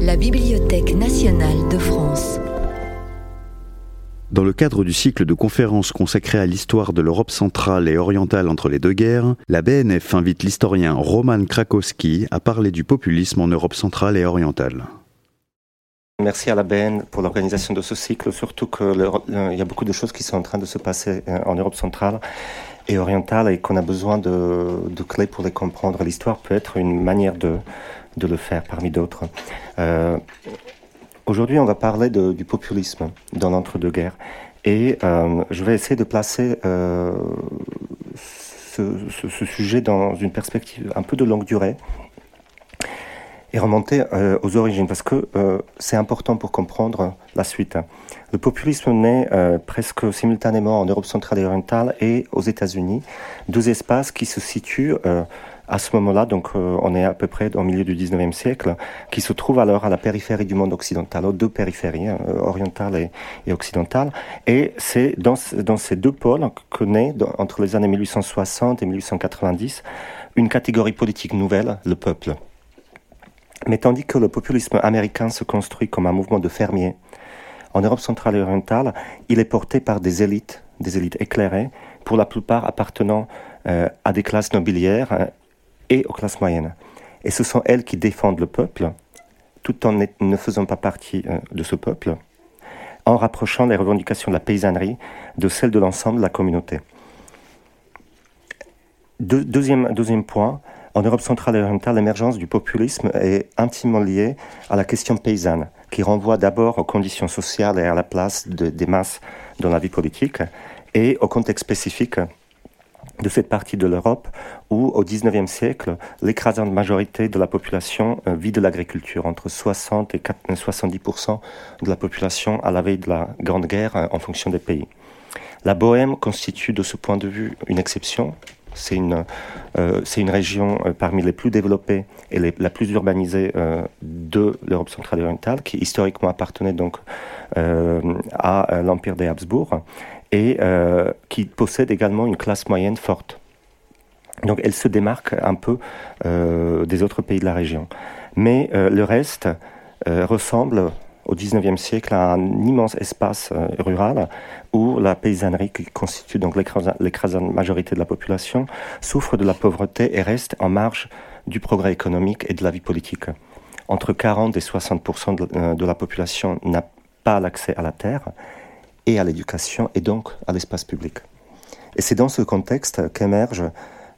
La Bibliothèque nationale de France. Dans le cadre du cycle de conférences consacré à l'histoire de l'Europe centrale et orientale entre les deux guerres, la BNF invite l'historien Roman Krakowski à parler du populisme en Europe centrale et orientale. Merci à la BN pour l'organisation de ce cycle, surtout qu'il y a beaucoup de choses qui sont en train de se passer euh, en Europe centrale et orientale et qu'on a besoin de, clés pour les comprendre. L'histoire peut être une manière de, le faire parmi d'autres. Euh, aujourd'hui, on va parler du populisme dans l'entre-deux-guerres et euh, je vais essayer de placer ce, ce, sujet dans une perspective un peu de longue durée et remonter euh, aux origines, parce que euh, c'est important pour comprendre la suite. Le populisme naît euh, presque simultanément en Europe centrale et orientale et aux États-Unis, deux espaces qui se situent à ce moment-là, donc on est à peu près au milieu du 19e siècle, qui se trouvent alors à la périphérie du monde occidental, aux deux périphéries, hein, orientale et, et, occidentale. Et c'est dans, dans, ces deux pôles que naît, entre les années 1860 et 1890, une catégorie politique nouvelle, le peuple. Mais tandis que le populisme américain se construit comme un mouvement de fermiers, en Europe centrale et orientale, il est porté par des élites, des élites éclairées, pour la plupart appartenant euh, à des classes nobiliaires euh, et aux classes moyennes. Et ce sont elles qui défendent le peuple, tout en ne faisant pas partie euh, de ce peuple, en rapprochant les revendications de la paysannerie de celles de l'ensemble de la communauté. deuxième, deuxième point, en Europe centrale et orientale, l'émergence du populisme est intimement liée à la question paysanne, qui renvoie d'abord aux conditions sociales et à la place des masses dans la vie politique, et au contexte spécifique de cette partie de l'Europe où, au XIXe siècle, l'écrasante majorité de la population euh, vit de l'agriculture, entre 60 et 70% de la population à la veille de la Grande Guerre euh, en fonction des pays. La Bohème constitue de ce point de vue une exception, c'est une, euh, une région euh, parmi les plus développées et la plus urbanisée euh, de l'Europe centrale et orientale, qui historiquement appartenait donc à l'Empire des Habsbourg et qui possède également une classe moyenne forte. Donc elle se démarque un peu des autres pays de la région. Mais le reste ressemble au XIXe siècle un immense espace euh, rural où la paysannerie, qui constitue donc l'écrasante majorité de la population, souffre de la pauvreté et reste en marge du progrès économique et de la vie politique. Entre 40 et 60 euh, de, la population n'a pas l'accès à la terre et à l'éducation et donc à l'espace public. Et c'est dans ce contexte qu'émerge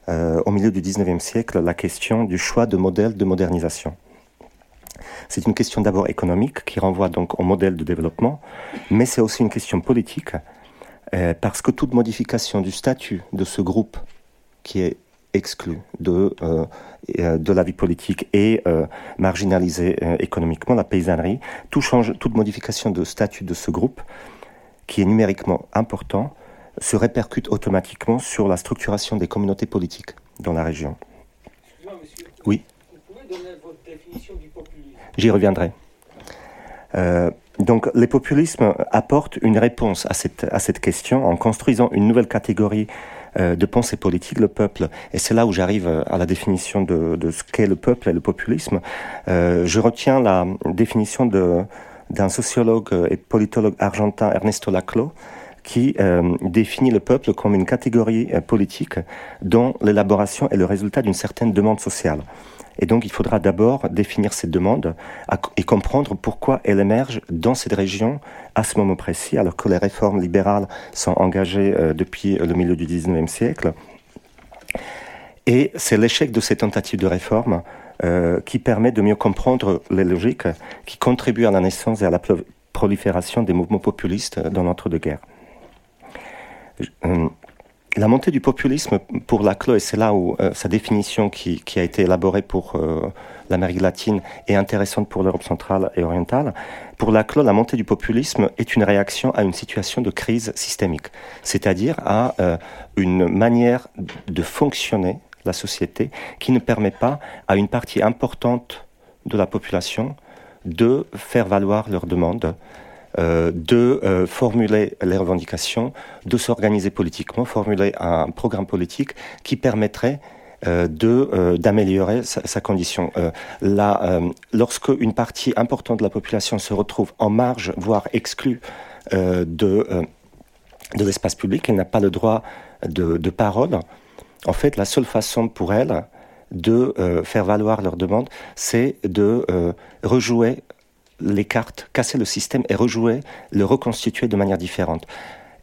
euh, au milieu du XIXe siècle la question du choix de modèles de modernisation. C'est une question d'abord économique qui renvoie donc au modèle de développement, mais c'est aussi une question politique euh, parce que toute modification du statut de ce groupe qui est exclu de, euh, euh, de la vie politique et marginalisé économiquement, la paysannerie, tout change, toute modification de statut de ce groupe, qui est numériquement important, se répercute automatiquement sur la structuration des communautés politiques dans la région. Oui. Vous pouvez donner votre définition du J'y reviendrai. Euh, donc, les populismes apportent une réponse à cette, à cette question en construisant une nouvelle catégorie euh, de pensée politique, le peuple. Et c'est là où j'arrive à la définition de, de ce qu'est le peuple et le populisme. Euh, je retiens la définition d'un sociologue et politologue argentin, Ernesto Laclau, qui euh, définit le peuple comme une catégorie euh, politique dont l'élaboration est le résultat d'une certaine demande sociale. Et donc, il faudra d'abord définir cette demande et comprendre pourquoi elle émerge dans cette région à ce moment précis, alors que les réformes libérales sont engagées euh, depuis le milieu du XIXe siècle. Et c'est l'échec de ces tentatives de réforme euh, qui permet de mieux comprendre les logiques qui contribuent à la naissance et à la prolifération des mouvements populistes dans l'entre-deux-guerres. Euh, la montée du populisme pour Laclos, et c'est là où euh, sa définition qui, a été élaborée pour euh, l'Amérique latine est intéressante pour l'Europe centrale et orientale. Pour Laclos, la montée du populisme est une réaction à une situation de crise systémique, c'est-à-dire à, euh, une manière de fonctionner la société qui ne permet pas à une partie importante de la population de faire valoir leurs demandes euh, de euh, formuler les revendications, de s'organiser politiquement, formuler un programme politique qui permettrait de d'améliorer sa, condition. là, lorsque une partie importante de la population se retrouve en marge, voire exclue de de l'espace public, elle n'a pas le droit de, de parole. En fait, la seule façon pour elle de faire valoir leur demande, c'est de rejouer les cartes, casser le système et rejouer, le reconstituer de manière différente.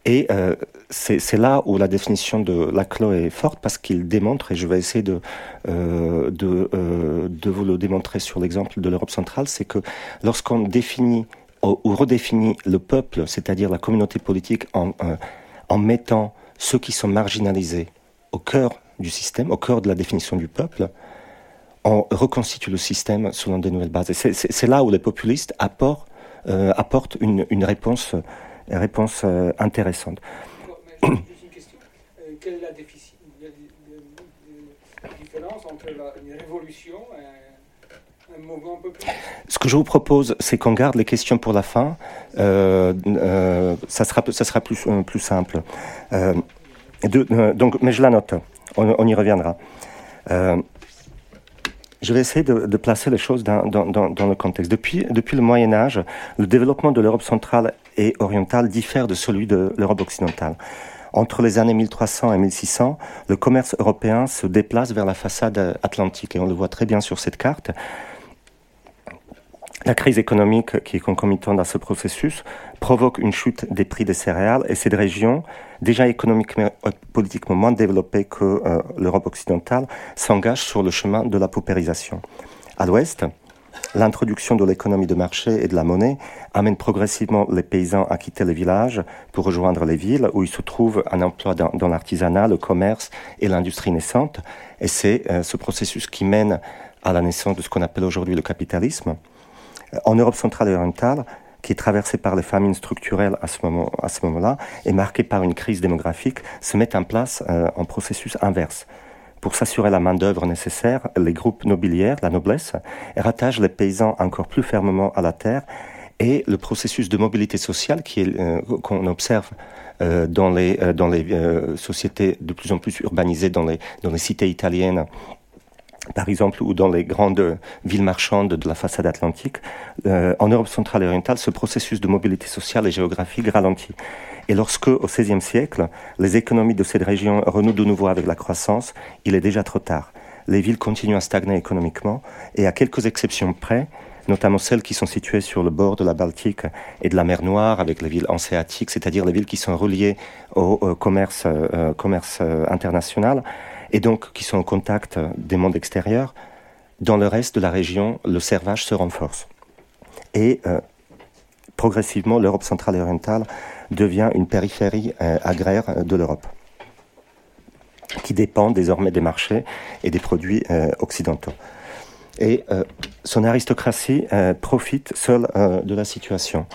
Et euh, c'est là où la définition de Laclos est forte parce qu'il démontre, et je vais essayer de, euh, de, euh, de, vous le démontrer sur l'exemple de l'Europe centrale, c'est que lorsqu'on définit ou, redéfinit le peuple, c'est-à-dire la communauté politique, en, en mettant ceux qui sont marginalisés au cœur du système, au cœur de la définition du peuple, on reconstitue le système selon de nouvelles bases. C'est là où les populistes apportent, euh, apportent une, une, réponse, une réponse euh, intéressante. une question. Euh, quelle est la, différence entre la, une révolution et un mouvement populiste? Ce que je vous propose, c'est qu'on garde les questions pour la fin. Ça sera, ça sera plus, plus simple. De, donc, mais je la note. On, on y reviendra. Je vais essayer de, de placer les choses dans, dans, dans, le contexte. Depuis, depuis le Moyen Âge, le développement de l'Europe centrale et orientale diffère de celui de l'Europe occidentale. Entre les années 1300 et 1600, le commerce européen se déplace vers la façade atlantique et on le voit très bien sur cette carte. La crise économique qui est concomitante à ce processus provoque une chute des prix des céréales et cette région, déjà économiquement et politiquement moins développée que euh, l'Europe occidentale, s'engage sur le chemin de la paupérisation. À l'ouest, l'introduction de l'économie de marché et de la monnaie amène progressivement les paysans à quitter les villages pour rejoindre les villes où ils se trouvent un emploi dans, l'artisanat, le commerce et l'industrie naissante. Et c'est euh, ce processus qui mène à la naissance de ce qu'on appelle aujourd'hui le capitalisme. En Europe centrale et orientale, qui est traversée par les famines structurelles à ce moment-là, et marquée par une crise démographique, se met en place euh, en processus inverse. Pour s'assurer la main-d'œuvre nécessaire, les groupes nobiliaires, la noblesse, rattachent les paysans encore plus fermement à la terre et le processus de mobilité sociale euh, qu'on observe euh, dans les, euh, euh, sociétés de plus en plus urbanisées, dans les cités italiennes par exemple, ou dans les grandes villes marchandes de la façade atlantique, euh, en Europe centrale et orientale, ce processus de mobilité sociale et géographique ralentit. Et lorsque, au XVIe siècle, les économies de cette région renouent de nouveau avec la croissance, il est déjà trop tard. Les villes continuent à stagner économiquement, et à quelques exceptions près, notamment celles qui sont situées sur le bord de la Baltique et de la mer Noire, avec les villes hanséatiques, c'est-à-dire les villes qui sont reliées au, commerce, euh, commerce euh, international, et donc qui sont en contact des mondes extérieurs, dans le reste de la région, le servage se renforce. Et euh, progressivement, l'Europe centrale et orientale devient une périphérie euh, agraire de l'Europe, qui dépend désormais des marchés et des produits euh, occidentaux. Et euh, son aristocratie euh, profite seule euh, de la situation.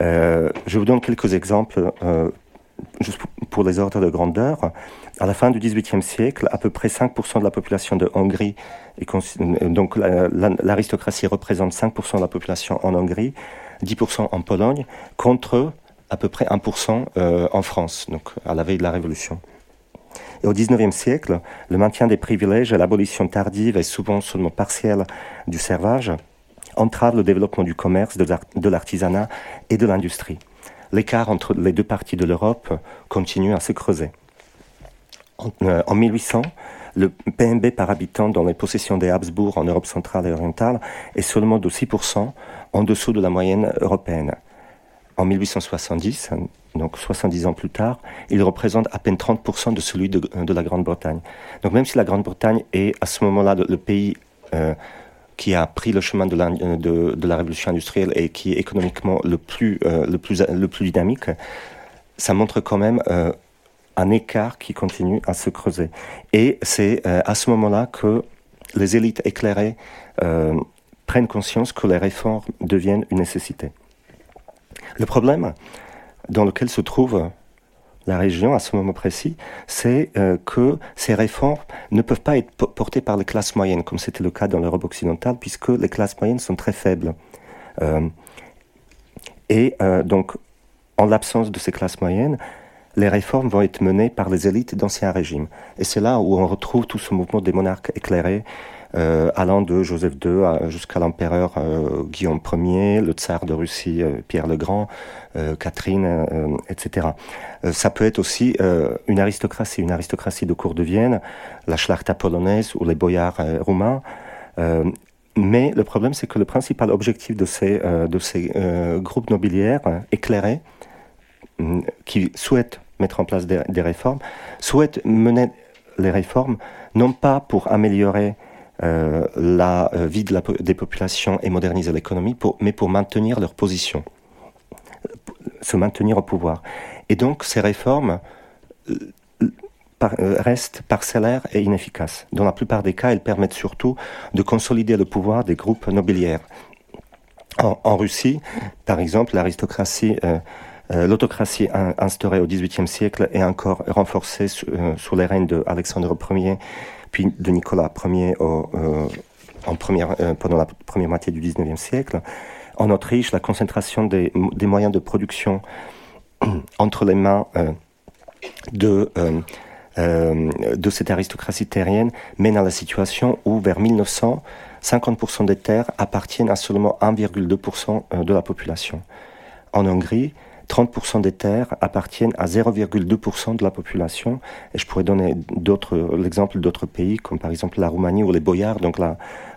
je vous donne quelques exemples juste pour les ordres de grandeur, à la fin du XVIIIe siècle, à peu près 5% de la population de Hongrie, donc l'aristocratie représente 5% de la population en Hongrie, 10% en Pologne, contre à peu près 1% euh, en France, donc à la veille de la Révolution. Et au XIXe siècle, le maintien des privilèges et l'abolition tardive et souvent seulement partielle du servage entravent le développement du commerce, de l'artisanat et de l'industrie l'écart entre les deux parties de l'Europe continue à se creuser. En, 1800, euh, le PNB par habitant dans les possessions des Habsbourg en Europe centrale et orientale est seulement de 6% en dessous de la moyenne européenne. En 1870, donc 70 ans plus tard, il représente à peine 30% de celui de, la Grande-Bretagne. Donc même si la Grande-Bretagne est à ce moment-là le, pays euh, qui a pris le chemin de la, révolution industrielle et qui est économiquement le plus, euh, dynamique, ça montre quand même un écart qui continue à se creuser. Et c'est euh, à ce moment-là que les élites éclairées euh, prennent conscience que les réformes deviennent une nécessité. Le problème dans lequel se trouve la région à ce moment précis, c'est euh, que ces réformes ne peuvent pas être portées par les classes moyennes, comme c'était le cas dans l'Europe occidentale, puisque les classes moyennes sont très faibles. Et donc, en l'absence de ces classes moyennes, les réformes vont être menées par les élites d'anciens régimes. Et c'est là où on retrouve tout ce mouvement des monarques éclairés, euh, allant de Joseph II jusqu'à l'empereur euh, Guillaume Ier, le tsar de Russie euh, Pierre le Grand, Catherine, etc. ça peut être aussi une aristocratie, une aristocratie de cour de Vienne, la Schlachta polonaise ou les boyards roumains. mais le problème, c'est que le principal objectif de ces, de ces groupes nobiliaires éclairés, mm, qui souhaitent mettre en place des, réformes, souhaitent mener les réformes non pas pour améliorer euh, la euh, vie de la, des populations et moderniser l'économie, mais pour maintenir leur position, se maintenir au pouvoir. Et donc ces réformes euh, restent parcellaires et inefficaces. Dans la plupart des cas, elles permettent surtout de consolider le pouvoir des groupes nobiliaires. En, Russie, par exemple, l'aristocratie l'autocratie instaurée au XVIIIe siècle est encore renforcée sous, les règnes d'Alexandre Ier puis de Nicolas Ier euh, euh, pendant la première moitié du XIXe siècle. En Autriche, la concentration des, moyens de production entre les mains euh, de cette aristocratie terrienne mène à la situation où, vers 1900, 50% des terres appartiennent à seulement 1,2% de la population. En Hongrie, 30% des terres appartiennent à 0,2% de la population. Et je pourrais donner l'exemple d'autres pays, comme par exemple la Roumanie ou les boyards, donc euh,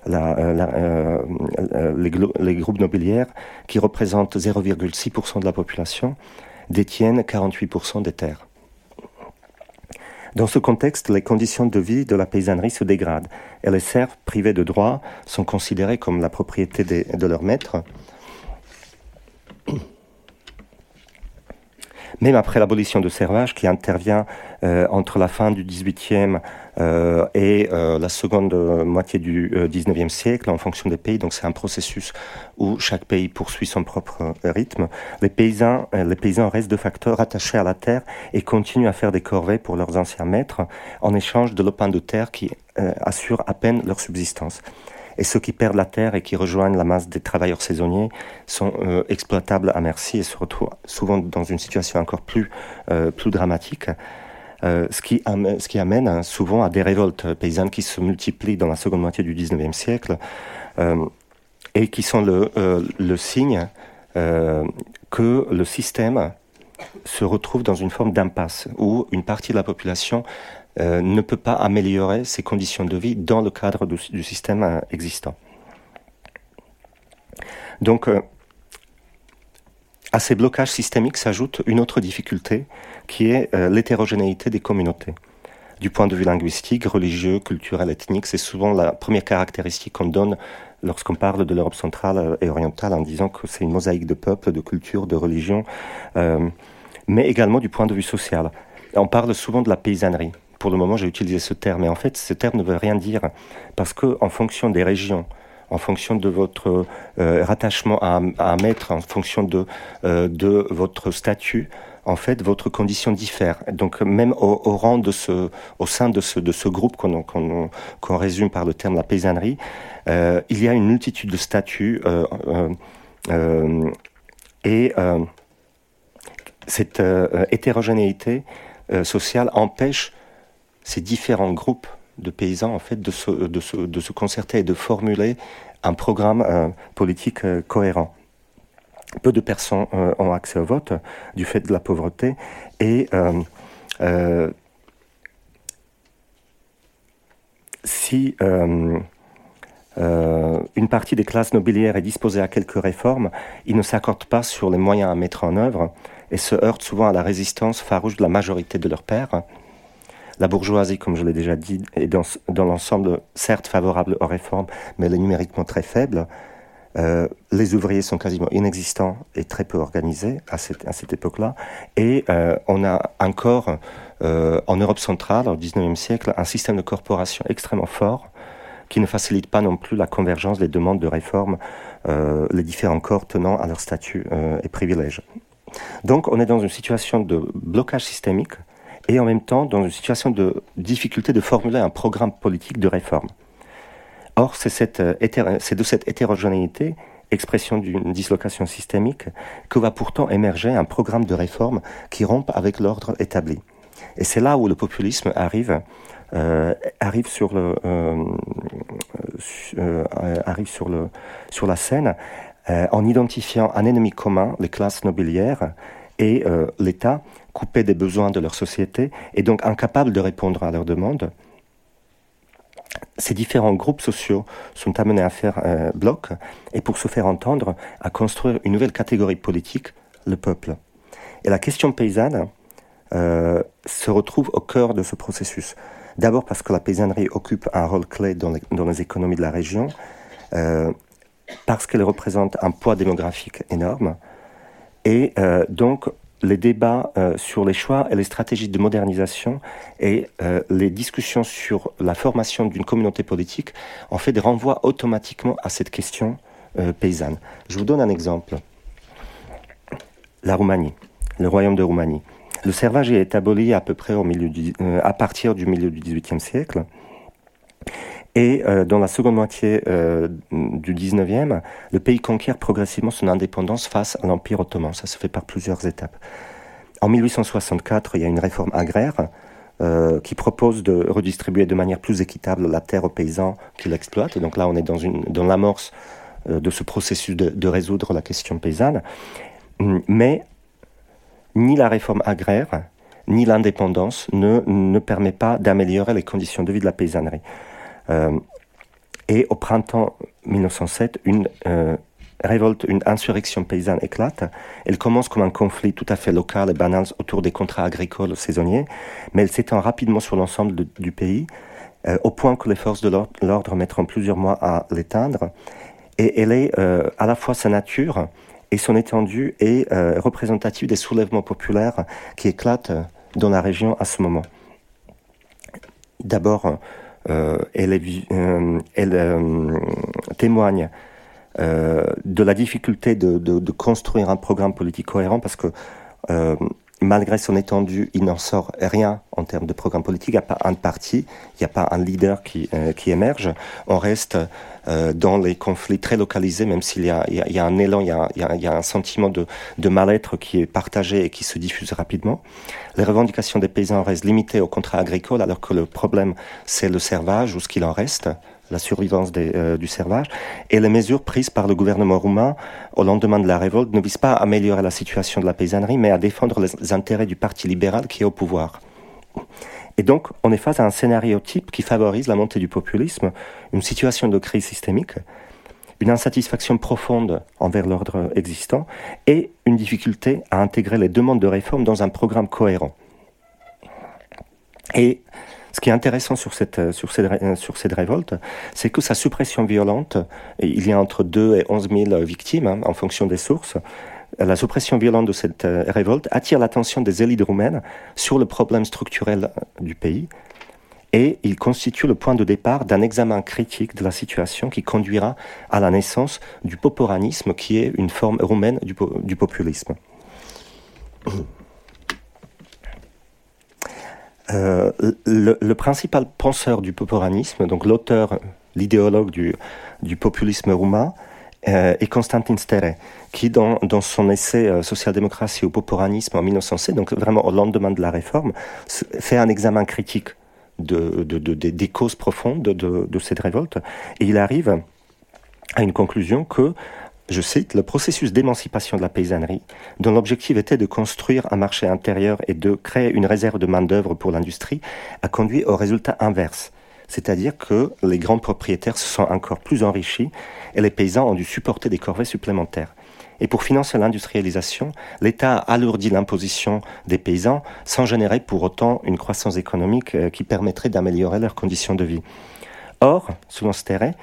euh, les, les, groupes nobiliaires, qui représentent 0,6% de la population, détiennent 48% des terres. Dans ce contexte, les conditions de vie de la paysannerie se dégradent et les serfs privés de droits sont considérés comme la propriété de leurs maîtres même après l'abolition du servage qui intervient euh, entre la fin du XVIIIe euh, et euh, la seconde moitié du XIXe siècle en fonction des pays. Donc c'est un processus où chaque pays poursuit son propre rythme. Les paysans, restent de facto rattachés à la terre et continuent à faire des corvées pour leurs anciens maîtres en échange de lopins de terre qui assurent à peine leur subsistance. Et ceux qui perdent la terre et qui rejoignent la masse des travailleurs saisonniers sont euh, exploitables à merci et se retrouvent souvent dans une situation encore plus, euh, plus dramatique. Euh, ce, qui amène, hein, souvent à des révoltes paysannes qui se multiplient dans la seconde moitié du 19e siècle et qui sont le, le signe que le système se retrouve dans une forme d'impasse où une partie de la population euh, ne peut pas améliorer ses conditions de vie dans le cadre du, système euh, existant. Donc, euh, à ces blocages systémiques s'ajoute une autre difficulté qui est l'hétérogénéité des communautés. Du point de vue linguistique, religieux, culturel, ethnique, c'est souvent la première caractéristique qu'on donne lorsqu'on parle de l'Europe centrale et orientale en disant que c'est une mosaïque de peuples, de cultures, de religions, mais également du point de vue social. On parle souvent de la paysannerie pour le moment, j'ai utilisé ce terme. Mais en fait, ce terme ne veut rien dire parce que, en fonction des régions, en fonction de votre euh, rattachement à, un maître, en fonction de, euh, de votre statut, en fait, votre condition diffère. Donc, même au, rang de ce, au sein de ce, de ce groupe qu'on qu'on résume par le terme la paysannerie, euh, il y a une multitude de statuts et cette hétérogénéité sociale empêche ces différents groupes de paysans en fait de se, concerter et de formuler un programme euh, politique euh, cohérent. Peu de personnes euh, ont accès au vote du fait de la pauvreté et si une partie des classes nobiliaires est disposée à quelques réformes, ils ne s'accordent pas sur les moyens à mettre en œuvre et se heurtent souvent à la résistance farouche de la majorité de leurs pairs la bourgeoisie, comme je l'ai déjà dit, est dans, l'ensemble certes favorable aux réformes, mais elle est numériquement très faible. Euh, les ouvriers sont quasiment inexistants et très peu organisés à cette, époque-là. Et euh, on a encore euh, en Europe centrale, au XIXe siècle, un système de corporation extrêmement fort qui ne facilite pas non plus la convergence des demandes de réforme, les différents corps tenant à leur statut et privilèges. Donc on est dans une situation de blocage systémique et en même temps dans une situation de difficulté de formuler un programme politique de réforme. Or, c'est euh, de cette hétérogénéité expression d'une dislocation systémique, que va pourtant émerger un programme de réforme qui rompe avec l'ordre établi. Et c'est là où le populisme arrive, euh, arrive sur le, euh, arrive sur le, sur la scène, en identifiant un ennemi commun, les classes nobiliaires, et l'État coupé des besoins de leur société et donc incapable de répondre à leurs demandes ces différents groupes sociaux sont amenés à faire euh, bloc et pour se faire entendre, à construire une nouvelle catégorie politique, le peuple. Et la question paysanne euh, se retrouve au cœur de ce processus. D'abord parce que la paysannerie occupe un rôle clé dans les, économies de la région, euh, parce qu'elle représente un poids démographique énorme, et donc les débats euh, sur les choix et les stratégies de modernisation et euh, les discussions sur la formation d'une communauté politique ont fait renvois automatiquement à cette question euh, paysanne. Je vous donne un exemple. La Roumanie, le royaume de Roumanie. Le servage est aboli à peu près au milieu à partir du milieu du XVIIIe siècle. Et euh, dans la seconde moitié euh, du 19e, le pays conquiert progressivement son indépendance face à l'Empire ottoman. Ça se fait par plusieurs étapes. En 1864, il y a une réforme agraire euh, qui propose de redistribuer de manière plus équitable la terre aux paysans qui l'exploitent. Donc là, on est dans, l'amorce de ce processus de, de, résoudre la question paysanne. Mais ni la réforme agraire, ni l'indépendance ne, ne permet pas d'améliorer les conditions de vie de la paysannerie. Euh, et au printemps 1907, une euh, révolte, une insurrection paysanne éclate. Elle commence comme un conflit tout à fait local et banal autour des contrats agricoles saisonniers, mais elle s'étend rapidement sur l'ensemble du pays, euh, au point que les forces de l'ordre mettront plusieurs mois à l'éteindre. Et elle est à la fois sa nature et son étendue est représentative des soulèvements populaires qui éclatent dans la région à ce moment. D'abord, elle, euh, euh, témoigne de la difficulté de, construire un programme politique cohérent parce que malgré son étendue, il n'en sort rien en termes de programme politique. Il n'y a pas un parti, il n'y a pas un leader qui, qui émerge. On reste euh, dans les conflits très localisés, même s'il y, y, y a, un élan, il y a, y a un sentiment de, de mal-être qui est partagé et qui se diffuse rapidement. Les revendications des paysans restent limitées au contrat agricole, alors que le problème, c'est le servage ou ce qu'il en reste la survivance euh, du servage. Et les mesures prises par le gouvernement roumain au lendemain de la révolte ne visent pas à améliorer la situation de la paysannerie, mais à défendre les intérêts du Parti libéral qui est au pouvoir. Et donc, on est face à un scénario type qui favorise la montée du populisme, une situation de crise systémique, une insatisfaction profonde envers l'ordre existant et une difficulté à intégrer les demandes de réforme dans un programme cohérent. Et ce qui est intéressant sur cette, sur cette, sur cette révolte, c'est que sa suppression violente, il y a entre 2 et 11 000 victimes hein, en fonction des sources, la suppression violente de cette euh, révolte attire l'attention des élites roumaines sur le problème structurel du pays et il constitue le point de départ d'un examen critique de la situation qui conduira à la naissance du poporanisme qui est une forme roumaine du, du populisme. Euh, le, principal penseur du poporanisme, donc l'auteur, l'idéologue du, populisme roumain, euh, et Constantin Stere, qui dans, son essai euh, Social-démocratie ou poporanisme en 1907, donc vraiment au lendemain de la réforme, fait un examen critique de, de, de, des causes profondes de, cette révolte, et il arrive à une conclusion que je cite, le processus d'émancipation de la paysannerie, dont l'objectif était de construire un marché intérieur et de créer une réserve de main-d'œuvre pour l'industrie, a conduit au résultat inverse c'est-à-dire que les grands propriétaires se sont encore plus enrichis et les paysans ont dû supporter des corvées supplémentaires. Et pour financer l'industrialisation, l'État a alourdi l'imposition des paysans sans générer pour autant une croissance économique euh, qui permettrait d'améliorer leurs conditions de vie. Or, selon Sterret,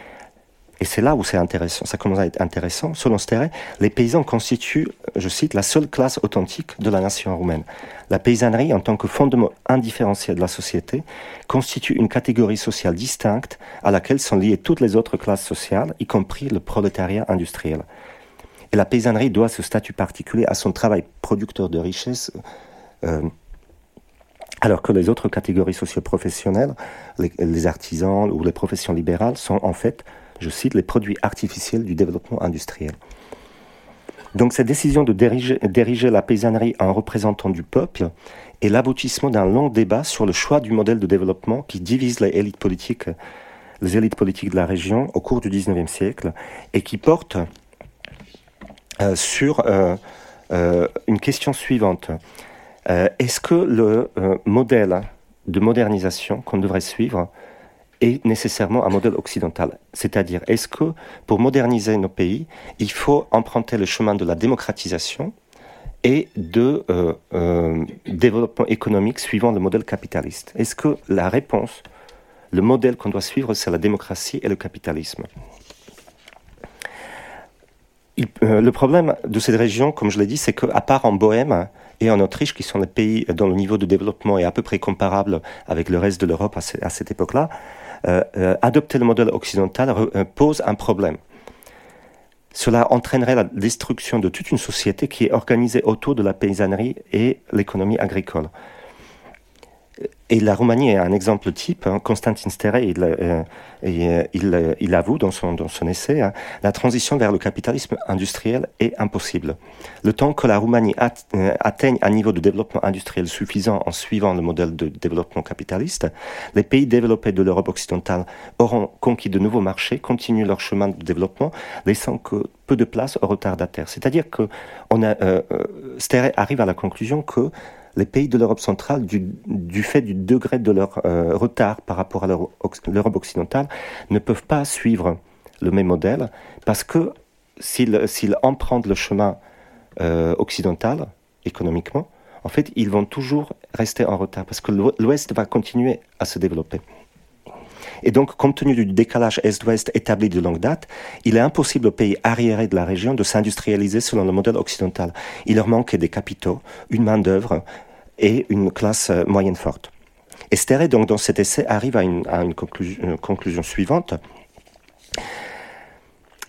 et c'est là où c'est intéressant, ça commence à être intéressant. Selon Sterret, les paysans constituent, je cite, la seule classe authentique de la nation roumaine. La paysannerie, en tant que fondement indifférencié de la société, constitue une catégorie sociale distincte à laquelle sont liées toutes les autres classes sociales, y compris le prolétariat industriel. Et la paysannerie doit ce statut particulier à son travail producteur de richesse, euh, alors que les autres catégories socio-professionnelles, les, les artisans ou les professions libérales, sont en fait je cite, les produits artificiels du développement industriel. Donc cette décision de diriger, la paysannerie en représentant du peuple est l'aboutissement d'un long débat sur le choix du modèle de développement qui divise les élites politiques, les élites politiques de la région au cours du XIXe siècle et qui porte euh, sur euh, euh, une question suivante. Est-ce que le modèle de modernisation qu'on devrait suivre est nécessairement un modèle occidental. C'est-à-dire, est-ce que pour moderniser nos pays, il faut emprunter le chemin de la démocratisation et de euh, euh, développement économique suivant le modèle capitaliste? Est-ce que la réponse, le modèle qu'on doit suivre, c'est la démocratie et le capitalisme? Euh, le problème de cette région, comme je l'ai dit, c'est qu'à part en Bohème et en Autriche, qui sont les pays dont le niveau de développement est à peu près comparable avec le reste de l'Europe à, cette époque-là, euh, euh, adopter le modèle occidental pose un problème. Cela entraînerait la destruction de toute une société qui est organisée autour de la paysannerie et l'économie agricole. Et la Roumanie est un exemple type. Hein. Constantin Stere, il, euh, euh, euh, il, avoue dans son, dans son essai, hein, la transition vers le capitalisme industriel est impossible. Le temps que la Roumanie atteigne un niveau de développement industriel suffisant en suivant le modèle de développement capitaliste, les pays développés de l'Europe occidentale auront conquis de nouveaux marchés, continuent leur chemin de développement, laissant peu de place aux retardataires. C'est-à-dire que on arrive à la conclusion que les pays de l'Europe centrale, du, fait du degré de leur euh, retard par rapport à l'Europe occidentale, ne peuvent pas suivre le même modèle parce que s'ils empruntent le chemin euh, occidental économiquement, en fait, ils vont toujours rester en retard parce que l'Ouest va continuer à se développer. Et donc, compte tenu du décalage Est-Ouest établi de longue date, il est impossible aux pays arriérés de la région de s'industrialiser selon le modèle occidental. Il leur manque des capitaux, une main-d'œuvre, et une classe euh, moyenne forte. Esther, donc, dans cet essai, arrive à une, conclusion, suivante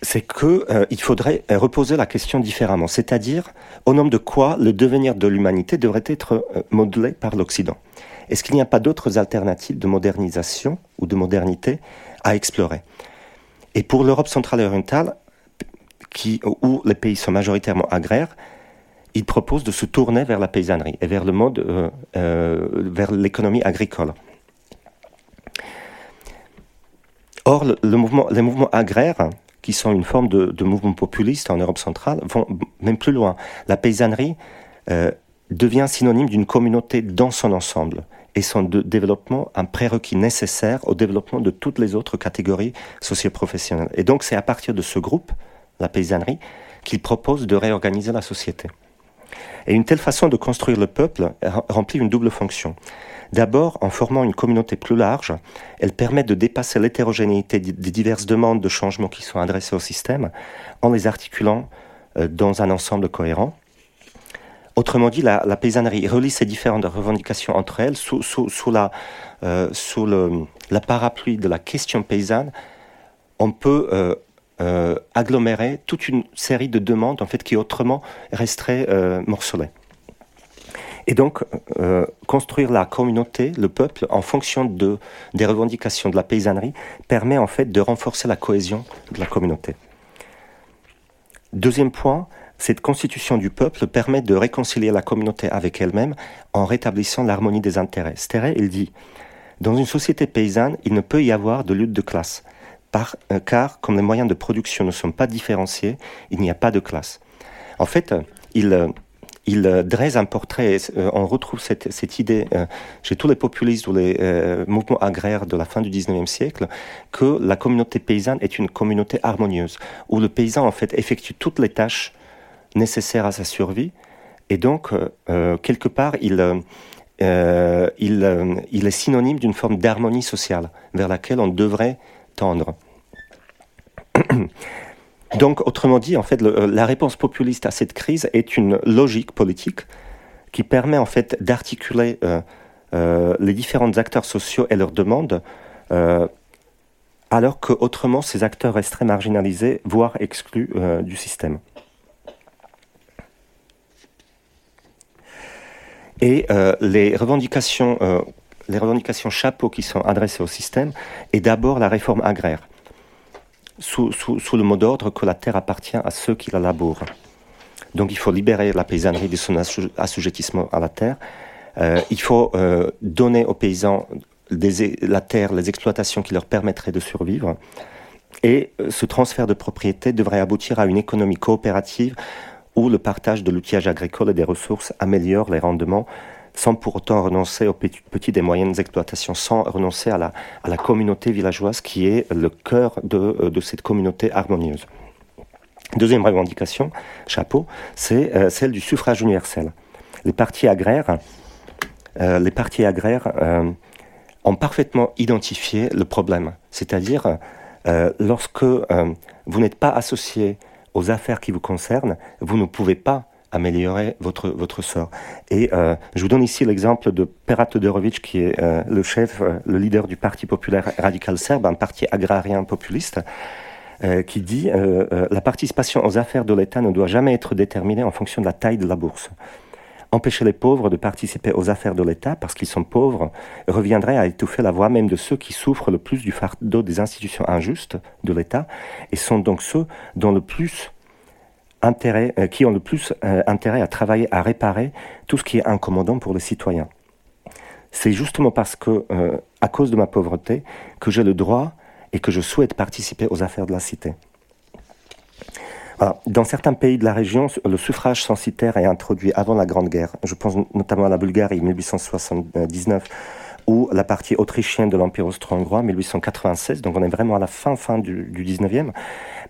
c'est qu'il euh, faudrait euh, reposer la question différemment, c'est-à-dire au nom de quoi le devenir de l'humanité devrait être modelé par l'Occident? Est-ce qu'il n'y a pas d'autres alternatives de modernisation ou de modernité à explorer? Et pour l'Europe centrale et orientale, où les pays sont majoritairement agraires, il propose de se tourner vers la paysannerie et vers le mode, euh, euh, vers l'économie agricole. Or, les mouvements agraires, qui sont une forme de, mouvement populiste en Europe centrale, vont même plus loin. La paysannerie euh, devient synonyme d'une communauté dans son ensemble et son développement un prérequis nécessaire au développement de toutes les autres catégories socioprofessionnelles. Et donc c'est à partir de ce groupe, la paysannerie, qu'il propose de réorganiser la société. Et une telle façon de construire le peuple remplit une double fonction. D'abord, en formant une communauté plus large, elle permet de dépasser l'hétérogénéité des diverses demandes de changement qui sont adressées au système en les articulant euh, dans un ensemble cohérent. Autrement dit, la, paysannerie relie ces différentes revendications entre elles sous, la, euh, sous la parapluie de la question paysanne. On peut euh, euh, agglomérer toute une série de demandes en fait qui autrement resteraient euh, morcelées. Et donc, euh, construire la communauté, le peuple, en fonction de, des revendications de la paysannerie, permet en fait de renforcer la cohésion de la communauté. Deuxième point, cette constitution du peuple permet de réconcilier la communauté avec elle-même en rétablissant l'harmonie des intérêts. Stere, il dit, dans une société paysanne, il ne peut y avoir de lutte de classe car comme les moyens de production ne sont pas différenciés, il n'y a pas de classe. En fait, il, dresse un portrait, euh, on retrouve cette, idée euh, chez tous les populistes ou les euh, mouvements agraires de la fin du 19e siècle, que la communauté paysanne est une communauté harmonieuse, où le paysan en fait effectue toutes les tâches nécessaires à sa survie, et donc quelque part il est synonyme d'une forme d'harmonie sociale vers laquelle on devrait Donc, autrement dit, en fait, euh, la réponse populiste à cette crise est une logique politique qui permet en fait d'articuler euh, euh, les différents acteurs sociaux et leurs demandes, alors qu'autrement ces acteurs resteraient marginalisés, voire exclus du système. Et les revendications les revendications chapeaux qui sont adressées au système est d'abord la réforme agraire. sous, sous, le mot d'ordre que la terre appartient à ceux qui la labourent. Donc il faut libérer la paysannerie de son assujettissement à la terre. Euh, il faut euh, donner aux paysans la terre, les exploitations qui leur permettraient de survivre. Et euh, ce transfert de propriété devrait aboutir à une économie coopérative où le partage de l'outillage agricole et des ressources améliore les rendements sans pour autant renoncer aux petites et moyennes exploitations, sans renoncer à la, à la communauté villageoise qui est le cœur de, euh, de cette communauté harmonieuse. Deuxième revendication, chapeau, c'est euh, celle du suffrage universel. Les partis agraires, euh, les partis agraires ont parfaitement identifié le problème, c'est-à-dire lorsque vous n'êtes pas associé aux affaires qui vous concernent, vous ne pouvez pas améliorer votre, votre sort. Et euh, je vous donne ici l'exemple de Perat Todorovic, qui est euh, le chef, euh, le leader du Parti populaire radical serbe, un parti agrarien populiste, qui dit la participation aux affaires de l'État ne doit jamais être déterminée en fonction de la taille de la bourse. Empêcher les pauvres de participer aux affaires de l'État parce qu'ils sont pauvres reviendrait à étouffer la voix même de ceux qui souffrent le plus du fardeau des institutions injustes de l'État et sont donc ceux dont le plus euh, qui ont le plus euh, intérêt à travailler à réparer tout ce qui est incommodant pour les citoyens. C'est justement parce que, euh, à cause de ma pauvreté, que j'ai le droit et que je souhaite participer aux affaires de la cité. Dans certains pays de la région, le suffrage censitaire est introduit avant la Grande Guerre. Je pense notamment à la Bulgarie, 1879, ou la partie autrichienne de l'Empire austro-hongrois, 1896. Donc on est vraiment à la fin, fin du, du 19e.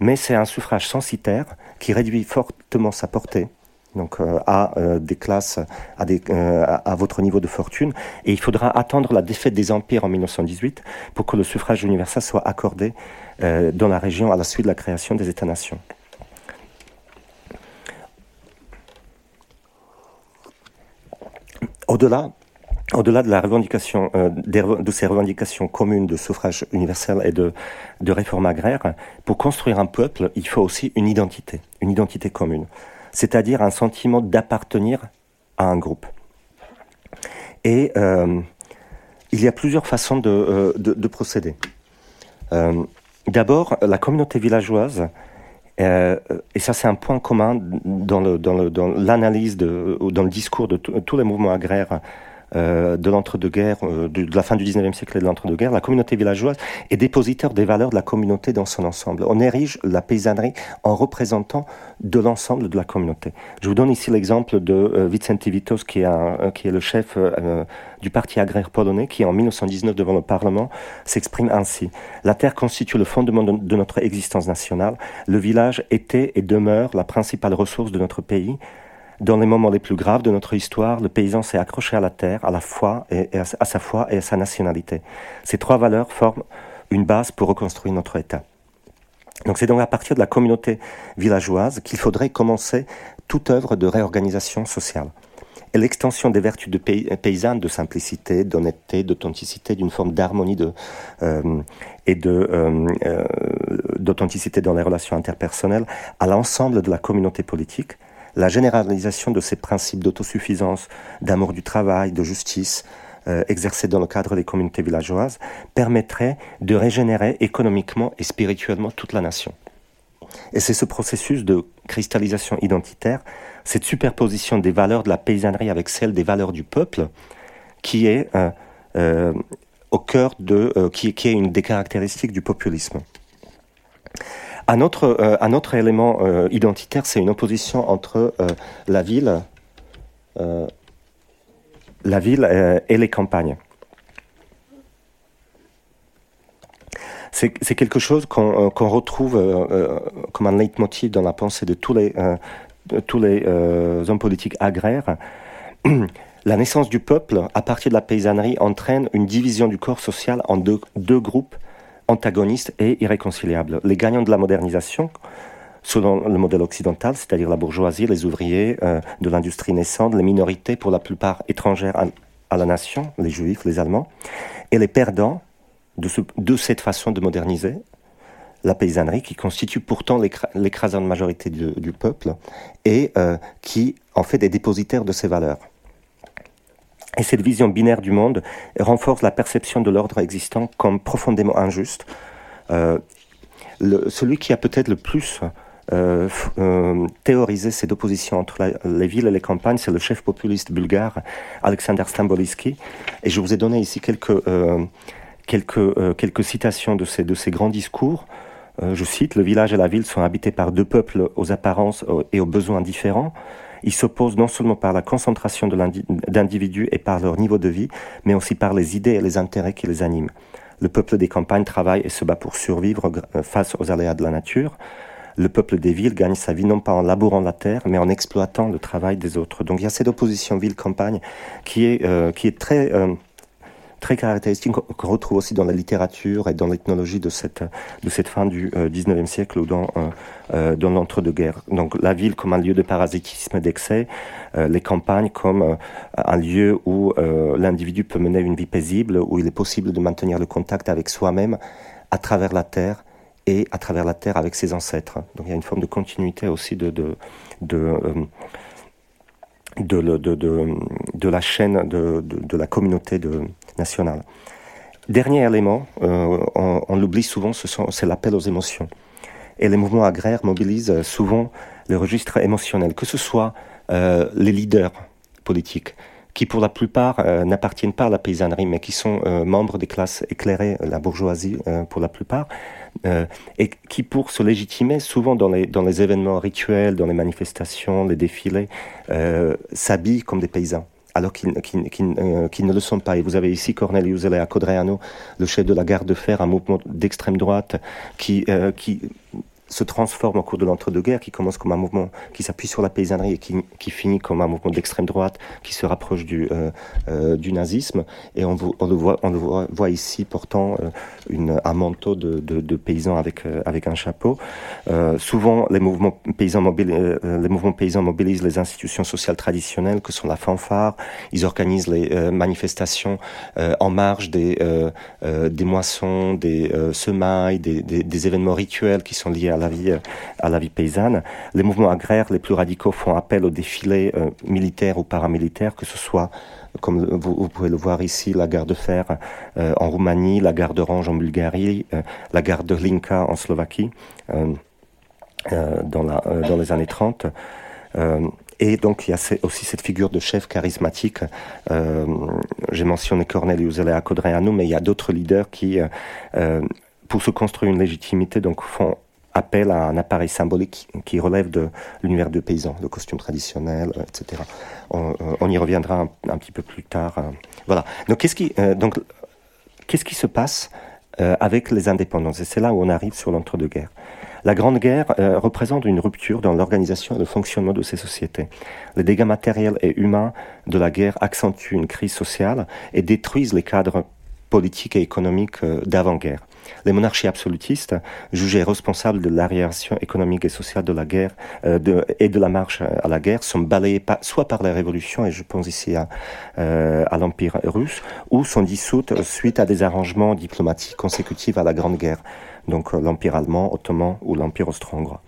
Mais c'est un suffrage censitaire qui réduit fortement sa portée donc euh, à euh, des classes, à, des, euh, à, votre niveau de fortune. Et il faudra attendre la défaite des empires en 1918 pour que le suffrage universel soit accordé dans la région à la suite de la création des États-nations. Au-delà au-delà de la revendication, euh, de ces revendications communes de suffrage universel et de, réforme agraire, pour construire un peuple, il faut aussi une identité, une identité commune, c'est-à-dire un sentiment d'appartenir à un groupe. Et euh, il y a plusieurs façons de, euh, de, procéder. D'abord, la communauté villageoise, et ça c'est un point commun dans l'analyse, dans, dans, dans le discours de tous les mouvements agraires euh, de l'entre-deux-guerres, euh, de, la fin du 19e siècle et de l'entre-deux-guerres, la communauté villageoise est dépositaire des valeurs de la communauté dans son ensemble. On érige la paysannerie en représentant de l'ensemble de la communauté. Je vous donne ici l'exemple de euh, Vicente Vitos, qui est, qui est le chef du parti agraire polonais, qui en 1919 devant le Parlement s'exprime ainsi. La terre constitue le fondement de, de notre existence nationale. Le village était et demeure la principale ressource de notre pays. Dans les moments les plus graves de notre histoire, le paysan s'est accroché à la terre, à la foi et, à, sa foi et à sa nationalité. Ces trois valeurs forment une base pour reconstruire notre État. Donc c'est donc à partir de la communauté villageoise qu'il faudrait commencer toute œuvre de réorganisation sociale. Et l'extension des vertus de paysannes, de simplicité, d'honnêteté, d'authenticité, d'une forme d'harmonie euh, et euh, euh, d'authenticité dans les relations interpersonnelles à l'ensemble de la communauté politique, la généralisation de ces principes d'autosuffisance, d'amour du travail, de justice, euh, exercés dans le cadre des communautés villageoises, permettrait de régénérer économiquement et spirituellement toute la nation. Et c'est ce processus de cristallisation identitaire, cette superposition des valeurs de la paysannerie avec celles des valeurs du peuple, qui est euh, euh, au cœur de, qui, qui est une des caractéristiques du populisme. Un autre, euh, un autre élément euh, identitaire, c'est une opposition entre euh, la ville, la ville et les campagnes. C'est quelque chose qu'on retrouve comme un leitmotiv dans la pensée de tous les, hommes politiques agraires. La naissance du peuple, à partir de la paysannerie, entraîne une division du corps social en deux groupes antagonistes et irréconciliables. Les gagnants de la modernisation, selon le modèle occidental, c'est-à-dire la bourgeoisie, les ouvriers euh, de l'industrie naissante, les minorités pour la plupart étrangères à, la nation, les juifs, les allemands, et les perdants de, cette façon de moderniser la paysannerie qui constitue pourtant l'écrasante majorité du, peuple et euh, qui en fait des dépositaires de ces valeurs. Et cette vision binaire du monde renforce la perception de l'ordre existant comme profondément injuste. Euh, celui qui a peut-être le plus euh, euh, théorisé ces oppositions entre les villes et les campagnes, c'est le chef populiste bulgare Alexander Stambolisky. Et je vous ai donné ici quelques, euh, quelques, quelques citations de ces, de ces grands discours. je cite, Le village et la ville sont habités par deux peuples aux apparences et aux besoins différents. Ils s'opposent non seulement par la concentration d'individus et par leur niveau de vie, mais aussi par les idées et les intérêts qui les animent. Le peuple des campagnes travaille et se bat pour survivre face aux aléas de la nature le peuple des villes gagne sa vie non pas en labourant la terre, mais en exploitant le travail des autres. Donc il y a cette opposition ville-campagne qui est, euh, qui est très, euh, très caractéristique, qu'on retrouve aussi dans la littérature et dans l'ethnologie de cette, de cette fin du XIXe euh, siècle ou dans, dans l'entre-deux-guerres. Donc la ville comme un lieu de parasitisme d'excès, les campagnes comme un lieu où l'individu peut mener une vie paisible, où il est possible de maintenir le contact avec soi-même à travers la terre et à travers la terre avec ses ancêtres. Donc il y a une forme de continuité aussi de, de, euh, de, la chaîne de, la communauté nationale. Dernier élément, euh, on, l'oublie souvent, c'est l'appel aux émotions. Et les mouvements agraires mobilisent souvent le registre émotionnel, que ce soit euh, les leaders politiques, qui pour la plupart n'appartiennent pas à la paysannerie, mais qui sont membres des classes éclairées, la bourgeoisie pour la plupart, euh, et qui, pour se légitimer, souvent dans les, dans les événements rituels, dans les manifestations, les défilés, euh, s'habillent comme des paysans alors qu'ils euh, ne le sont pas. Et vous avez ici Cornelius Elea Codreanu, le chef de la garde de fer, un mouvement d'extrême droite qui, qui se transforme au cours de l'entre-deux-guerres, qui commence comme un mouvement qui s'appuie sur la paysannerie et qui, qui finit comme un mouvement d'extrême droite qui se rapproche du, euh, euh, du nazisme. Et on, le voit, on le voit, ici portant euh, un manteau de, de, paysan avec, avec un chapeau. Souvent, les mouvements, paysans les mouvements paysans mobilisent les institutions sociales traditionnelles que sont la fanfare. Ils organisent les manifestations en marge des, des moissons, des semailles, des, des, des événements rituels qui sont liés à la vie, à la vie paysanne. Les mouvements agraires les plus radicaux font appel aux défilés euh, militaires ou paramilitaires, que ce soit comme vous, pouvez le voir ici, la gare de fer euh, en Roumanie, la gare d'Orange en Bulgarie, euh, la gare de Hlinka en Slovaquie, dans, la, dans les années 30. Et donc il y a aussi cette figure de chef charismatique. J'ai mentionné Cornelius Elea Codreanu, mais il y a d'autres leaders qui, pour se construire une légitimité, donc font appel à un appareil symbolique qui relève de l'univers de paysans, le costume traditionnel, euh, etc. On, euh, on, y reviendra un, petit peu plus tard. Euh. Voilà. Donc qu'est-ce qui, donc, qu'est-ce qui se passe avec les indépendances? Et c'est là où on arrive sur l'entre-deux-guerres. La Grande Guerre représente une rupture dans l'organisation et le fonctionnement de ces sociétés. Les dégâts matériels et humains de la guerre accentuent une crise sociale et détruisent les cadres politiques et économiques d'avant-guerre. Les monarchies absolutistes, jugées responsables de l'arriération économique et sociale de la guerre euh, de, et de la marche à la guerre, sont balayées soit par la révolution, et je pense ici à, euh, à l'Empire russe, ou sont dissoutes suite à des arrangements diplomatiques consécutifs à la Grande Guerre, donc euh, l'Empire allemand, ottoman ou l'Empire austro-hongrois.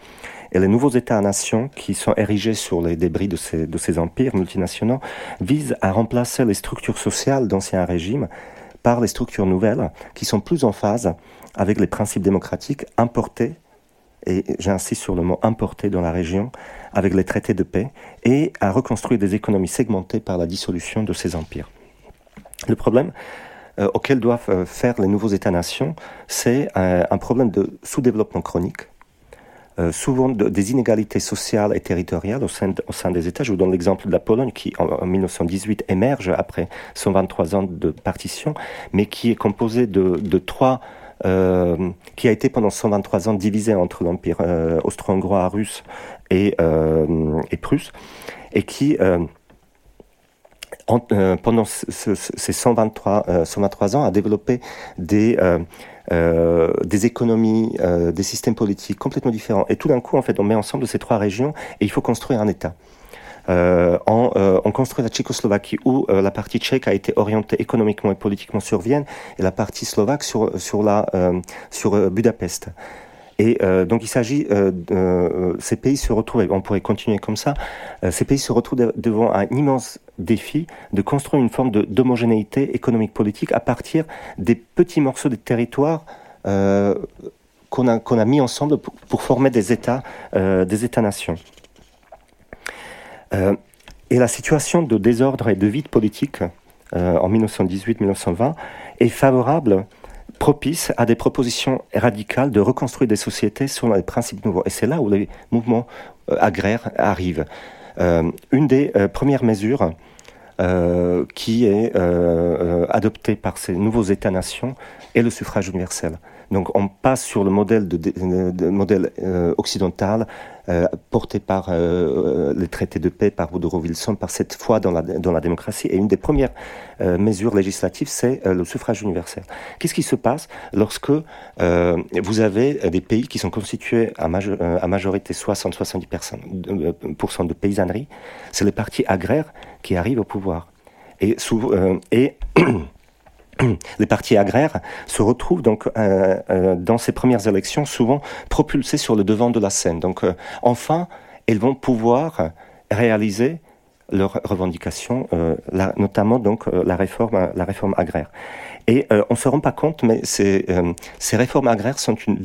Et les nouveaux États-nations qui sont érigés sur les débris de ces, de ces empires multinationaux visent à remplacer les structures sociales d'anciens régimes par les structures nouvelles qui sont plus en phase avec les principes démocratiques importés, et j'insiste sur le mot importés dans la région, avec les traités de paix, et à reconstruire des économies segmentées par la dissolution de ces empires. Le problème euh, auquel doivent euh, faire les nouveaux États-nations, c'est euh, un problème de sous-développement chronique, euh, souvent des inégalités sociales et territoriales au sein, des États. Je vous donne l'exemple de la Pologne qui, en, 1918, émerge après 123 ans de partition, mais qui est composée de, trois euh, qui a été pendant 123 ans divisé entre l'Empire euh, austro-hongrois, russe et, et, prusse, et qui, en, pendant ce, ces 123, 123 ans, a développé des des économies, euh, des systèmes politiques complètement différents. Et tout d'un coup, en fait, on met ensemble ces trois régions et il faut construire un État. Euh, on, euh, on, construit la Tchécoslovaquie où euh, la partie tchèque a été orientée économiquement et politiquement sur Vienne et la partie slovaque sur, sur, la, sur Budapest. Et euh, donc il s'agit, euh, euh, ces pays se retrouvent, on pourrait continuer comme ça, ces pays se retrouvent devant un immense défi de construire une forme d'homogénéité économique politique à partir des petits morceaux de territoire qu'on a, a mis ensemble pour, former des États, des États-nations. et la situation de désordre et de vide politique en 1918-1920 est favorable propice à des propositions radicales de reconstruire des sociétés selon les principes nouveaux. Et c'est là où les mouvements agraires arrivent. une des premières mesures euh, qui est euh, euh, adopté par ces nouveaux États-nations est le suffrage universel. Donc on passe sur le modèle, de, modèle occidental porté par les traités de paix, par Woodrow Wilson, par cette foi dans la, démocratie. Et une des premières mesures législatives, c'est le suffrage universel. Qu'est-ce qui se passe lorsque vous avez des pays qui sont constitués à, majorité 60-70% de paysannerie? C'est les partis agraires qui arrivent au pouvoir. Euh, et les partis agraires se retrouvent donc euh, euh, dans ces premières élections souvent propulsés sur le devant de la scène. Donc enfin, ils vont pouvoir réaliser leurs revendications, notamment donc la réforme, réforme agraire. Et on se rend pas compte, mais ces, réformes agraires sont une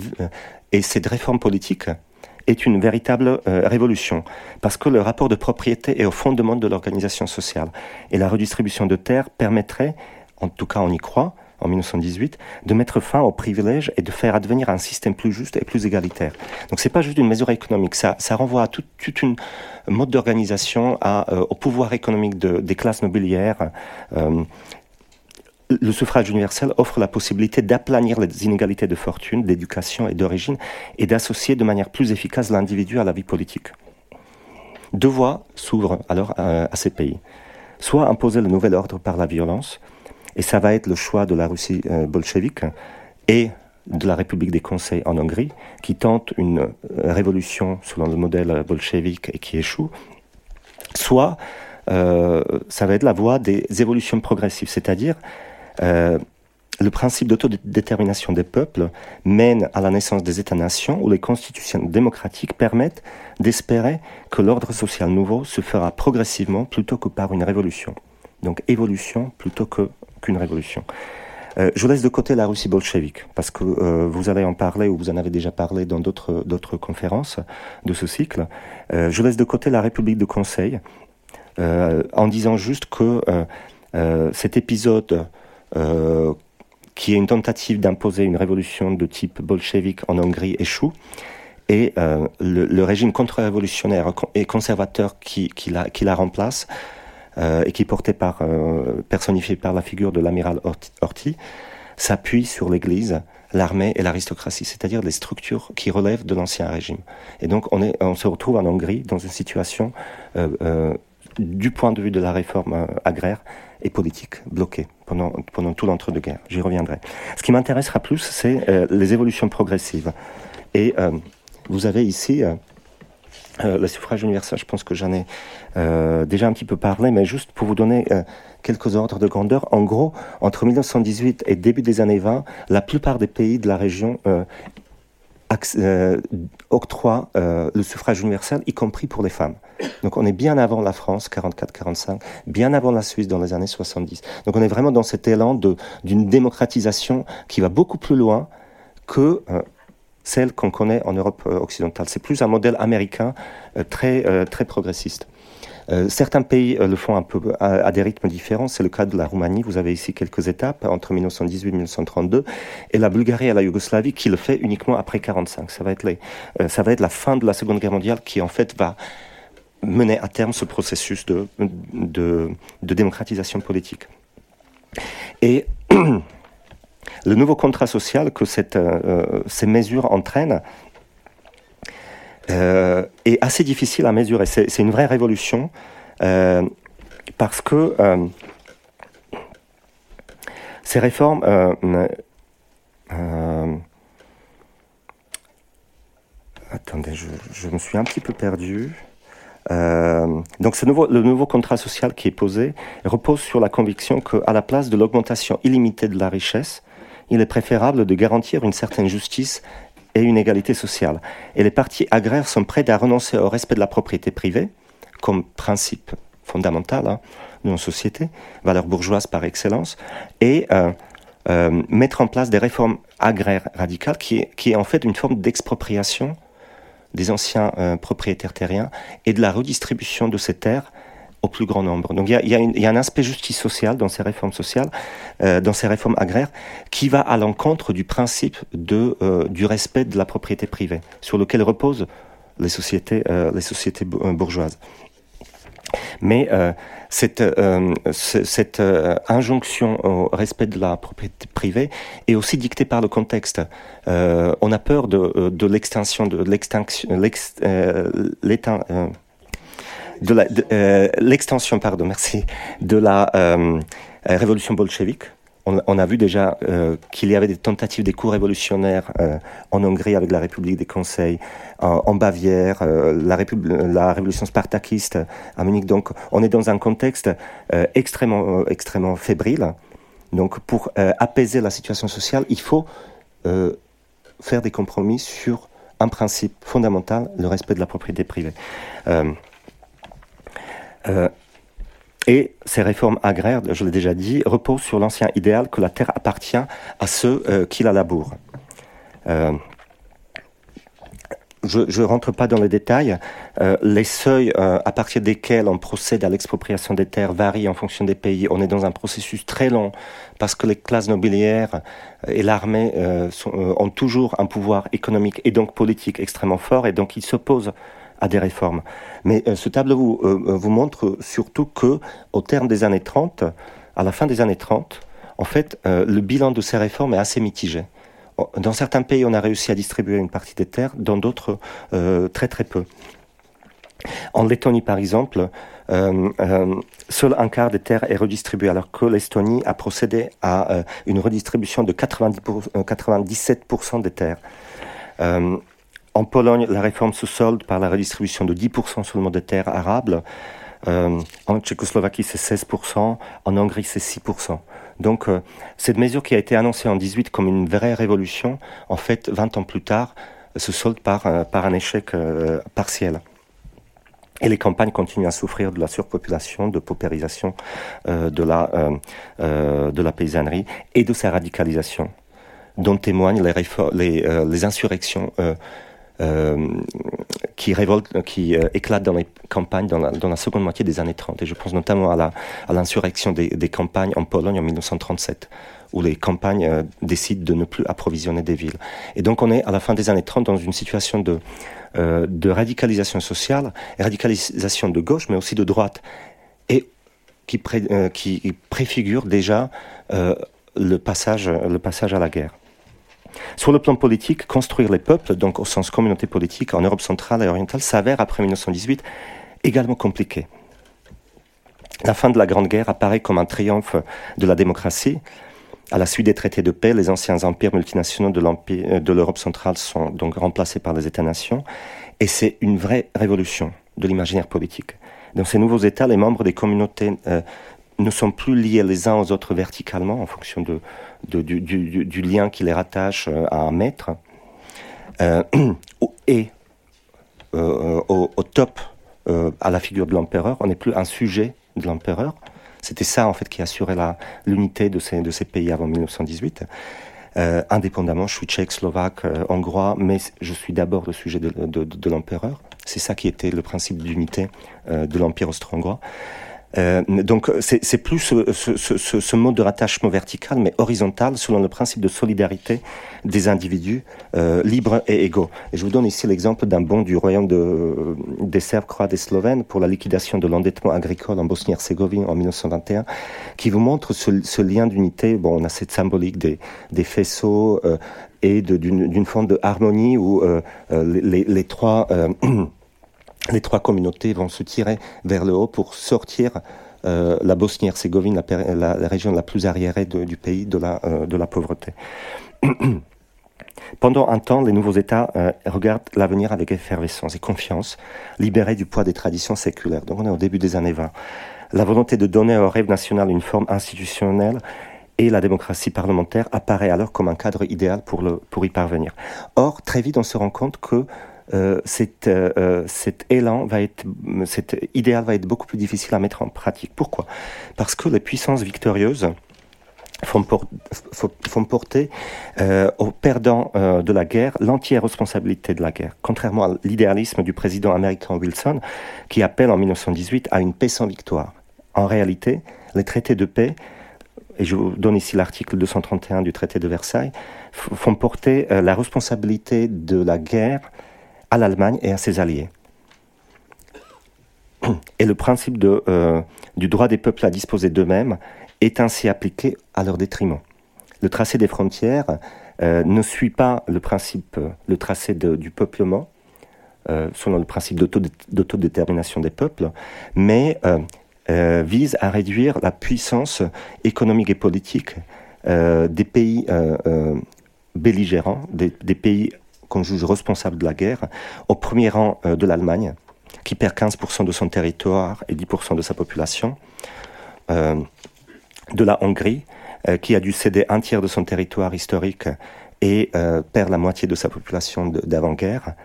et ces réformes politiques est une véritable euh, révolution, parce que le rapport de propriété est au fondement de l'organisation sociale. Et la redistribution de terres permettrait, en tout cas on y croit, en 1918, de mettre fin aux privilèges et de faire advenir un système plus juste et plus égalitaire. Donc c'est pas juste une mesure économique, ça, renvoie à toute, toute une mode d'organisation, euh, au pouvoir économique de, des classes nobiliaires, euh, le suffrage universel offre la possibilité d'aplanir les inégalités de fortune, d'éducation et d'origine et d'associer de manière plus efficace l'individu à la vie politique. Deux voies s'ouvrent alors à, ces pays. Soit imposer le nouvel ordre par la violence, et ça va être le choix de la Russie euh, bolchevique et de la République des Conseils en Hongrie, qui tente une euh, révolution selon le modèle bolchevique et qui échoue. Soit euh, ça va être la voie des évolutions progressives, c'est-à-dire le principe d'autodétermination des peuples mène à la naissance des États-nations où les constitutions démocratiques permettent d'espérer que l'ordre social nouveau se fera progressivement plutôt que par une révolution. Donc évolution plutôt qu'une révolution. Euh, je laisse de côté la Russie bolchevique, parce que euh, vous allez en parler, ou vous en avez déjà parlé dans d'autres conférences de ce cycle. je laisse de côté la République de Conseil, en disant juste que cet épisode euh, qui est une tentative d'imposer une révolution de type bolchevique en Hongrie échoue. Et euh, le, régime contre-révolutionnaire et conservateur qui, qui, la, qui la remplace, euh, et qui est porté par, personnifié par la figure de l'amiral Horthy, s'appuie sur l'Église, l'armée et l'aristocratie, c'est-à-dire les structures qui relèvent de l'ancien régime. Et donc on, est, on se retrouve en Hongrie dans une situation, du point de vue de la réforme agraire, et politique bloquée pendant, pendant tout l'entre-deux-guerres. J'y reviendrai. Ce qui m'intéressera plus, c'est euh, les évolutions progressives. Et euh, vous avez ici euh, le suffrage universel. Je pense que j'en ai déjà un petit peu parlé, mais juste pour vous donner quelques ordres de grandeur. En gros, entre 1918 et début des années 20, la plupart des pays de la région euh, octroie euh, le suffrage universel, y compris pour les femmes. Donc on est bien avant la France, 44-45, bien avant la Suisse dans les années 70. Donc on est vraiment dans cet élan d'une démocratisation qui va beaucoup plus loin que euh, celle qu'on connaît en Europe occidentale. C'est plus un modèle américain très, très progressiste. Euh, certains pays euh, le font un peu à, des rythmes différents. C'est le cas de la Roumanie. Vous avez ici quelques étapes entre 1918 et 1932, et la Bulgarie et la Yougoslavie qui le fait uniquement après 45. Ça va être euh, ça va être la fin de la Seconde Guerre mondiale qui en fait va mener à terme ce processus de, de, démocratisation politique. Et le nouveau contrat social que cette, ces mesures entraînent euh, est assez difficile à mesurer. C'est une vraie révolution euh, parce que euh, ces réformes Attendez, je, me suis un petit peu perdu. Euh, donc ce nouveau, le nouveau contrat social qui est posé repose sur la conviction qu'à la place de l'augmentation illimitée de la richesse, il est préférable de garantir une certaine justice et une égalité sociale. Et les partis agraires sont prêts à renoncer au respect de la propriété privée comme principe fondamental hein, de nos sociétés, valeur bourgeoise par excellence, et euh, mettre en place des réformes agraires radicales qui est, qui est en fait une forme d'expropriation des anciens propriétaires terriens et de la redistribution de ces terres au plus grand nombre. Donc il y a, un aspect justice sociale dans ces réformes sociales, euh, dans ces réformes agraires, qui va à l'encontre du principe euh, du respect de la propriété privée, sur lequel reposent les sociétés, euh, les sociétés bourgeoises. Mais cette, cette injonction au respect de la propriété privée est aussi dictée par le contexte. on a peur de, de l'extinction, de l'extinction, de euh, l'extension, pardon, merci, de la euh, révolution bolchevique. On, a vu déjà euh, qu'il y avait des tentatives des coups révolutionnaires en Hongrie avec la République des Conseils, en, Bavière, la, la, révolution spartakiste à Munich. Donc, on est dans un contexte extrêmement, extrêmement fébrile. Donc, pour apaiser la situation sociale, il faut faire des compromis sur un principe fondamental, le respect de la propriété privée. Et ces réformes agraires, je l'ai déjà dit, reposent sur l'ancien idéal que la terre appartient à ceux euh, qui la labourent. Euh, je ne rentre pas dans les détails. les seuils à partir desquels on procède à l'expropriation des terres varient en fonction des pays. On est dans un processus très long parce que les classes nobiliaires et l'armée ont toujours un pouvoir économique et donc politique extrêmement fort et donc ils s'opposent à des réformes. Mais euh, ce tableau vous, euh, euh, vous, montre surtout que, au terme des années 30, à la fin des années 30, en fait, le bilan de ces réformes est assez mitigé. Dans certains pays, on a réussi à distribuer une partie des terres, dans d'autres, très très peu. En Lettonie, par exemple, seul un quart des terres est redistribué, alors que l'Estonie a procédé à une redistribution de 90 97% des terres. En Pologne, la réforme se solde par la redistribution de 10% seulement des terres arables. Euh, en Tchécoslovaquie, c'est 16%. En Hongrie, c'est 6%. Donc, euh, cette mesure qui a été annoncée en 18 comme une vraie révolution, en fait, 20 ans plus tard, se solde par, euh, par un échec partiel. Et les campagnes continuent à souffrir de la surpopulation, de paupérisation de, la, de la paysannerie et de sa radicalisation, dont témoignent les, insurrections euh, qui révolte, euh, éclate dans les campagnes dans la, seconde moitié des années 30. Et je pense notamment à l'insurrection des, des, campagnes en Pologne en 1937 où les campagnes euh, décident de ne plus approvisionner des villes. Et donc on est à la fin des années 30 dans une situation de, de radicalisation sociale, radicalisation de gauche, mais aussi de droite, et qui, qui préfigure déjà le, passage, le passage à la guerre. Sur le plan politique, construire les peuples, donc au sens communauté politique, en Europe centrale et orientale, s'avère, après 1918, également compliqué. La fin de la Grande Guerre apparaît comme un triomphe de la démocratie. À la suite des traités de paix, les anciens empires multinationaux de l'Europe centrale sont donc remplacés par les États-nations. Et c'est une vraie révolution de l'imaginaire politique. Dans ces nouveaux États, les membres des communautés euh, ne sont plus liés les uns aux autres verticalement en fonction de, du, lien qui les rattache euh, à un maître. Euh, et euh, au, top, à la figure de l'empereur, on n'est plus un sujet de l'empereur. C'était ça en fait qui assurait l'unité de ces, de ces pays avant 1918. indépendamment, je suis tchèque, slovaque, hongrois, mais je suis d'abord le sujet de, de l'empereur. C'est ça qui était le principe d'unité de l'Empire austro-hongrois. Euh, donc c'est plus ce, ce, ce, ce, mode de rattachement vertical, mais horizontal, selon le principe de solidarité des individus euh, libres et égaux. Et je vous donne ici l'exemple d'un bon du royaume de, des Serbes, Croates et Slovènes pour la liquidation de l'endettement agricole en Bosnie-Herzégovine en 1921, qui vous montre ce, lien d'unité. Bon, on a cette symbolique des, des faisceaux euh, et d'une forme de harmonie où euh, euh, les, les, trois les trois communautés vont se tirer vers le haut pour sortir euh, la Bosnie-Herzégovine, la, région la plus arriérée du pays, de la, euh, de la pauvreté. Pendant un temps, les nouveaux États euh, regardent l'avenir avec effervescence et confiance, libérés du poids des traditions séculaires. Donc on est au début des années 20. La volonté de donner au rêve national une forme institutionnelle et la démocratie parlementaire apparaît alors comme un cadre idéal pour, le, pour y parvenir. Or, très vite, on se rend compte que euh, cet, euh, cet élan va être, cet idéal va être beaucoup plus difficile à mettre en pratique. Pourquoi? Parce que les puissances victorieuses font, porter euh, aux perdants euh, de la guerre l'entière responsabilité de la guerre, contrairement à l'idéalisme du président américain Wilson qui appelle en 1918 à une paix sans victoire. En réalité, les traités de paix, et je vous donne ici l'article 231 du traité de Versailles, font porter euh, la responsabilité de la guerre à l'Allemagne et à ses alliés. Et le principe de, du droit des peuples à disposer d'eux-mêmes est ainsi appliqué à leur détriment. Le tracé des frontières euh, ne suit pas le principe, le tracé du peuplement, euh, selon le principe d'autodétermination des peuples, mais euh, vise à réduire la puissance économique et politique des pays belligérants, des pays qu'on juge responsables de la guerre, au premier rang de l'Allemagne, qui perd 15% de son territoire et 10% de sa population de la Hongrie, euh, qui a dû céder un tiers de son territoire historique et euh, perd la moitié de sa population d'avant-guerre.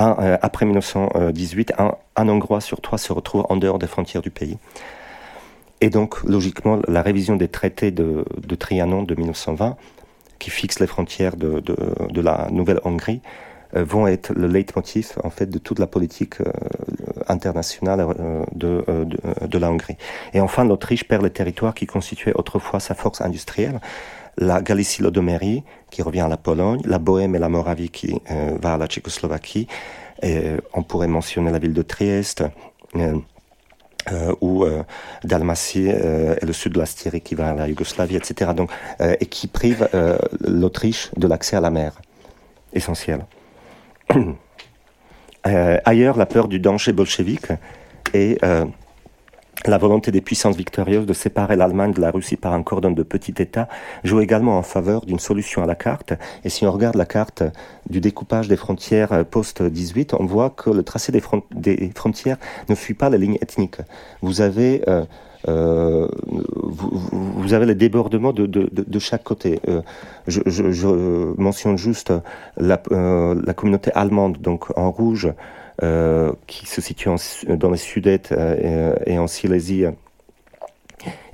Euh, après 1918, un, Hongrois sur trois se retrouve en dehors des frontières du pays. Et donc, logiquement, la révision des traités de, Trianon de 1920, qui fixe les frontières de, de la Nouvelle-Hongrie, vont être le leitmotiv en fait de toute la politique internationale euh, de, euh, euh, de, la Hongrie. Et enfin, l'Autriche perd les territoires qui constituaient autrefois sa force industrielle la Galicie-Lodomérie qui revient à la Pologne, la Bohème et la Moravie qui va à la Tchécoslovaquie. Et on pourrait mentionner la ville de Trieste. Ou Dalmatie et le sud de la Styrie qui va à la Yougoslavie, etc. Donc, et qui prive l'Autriche de l'accès à la mer, essentiel. Euh, ailleurs, la peur du danger bolchevique euh, la volonté des puissances victorieuses de séparer l'Allemagne de la Russie par un cordon de petits États joue également en faveur d'une solution à la carte. Et si on regarde la carte du découpage des frontières euh, post-18, on voit que le tracé des, frontières ne suit pas les lignes ethniques. Vous avez euh, vous, avez les débordements de, de, chaque côté. Euh, je, mentionne juste la, euh, la, communauté allemande, donc en rouge, qui se situe dans les Sudètes et, en Silésie,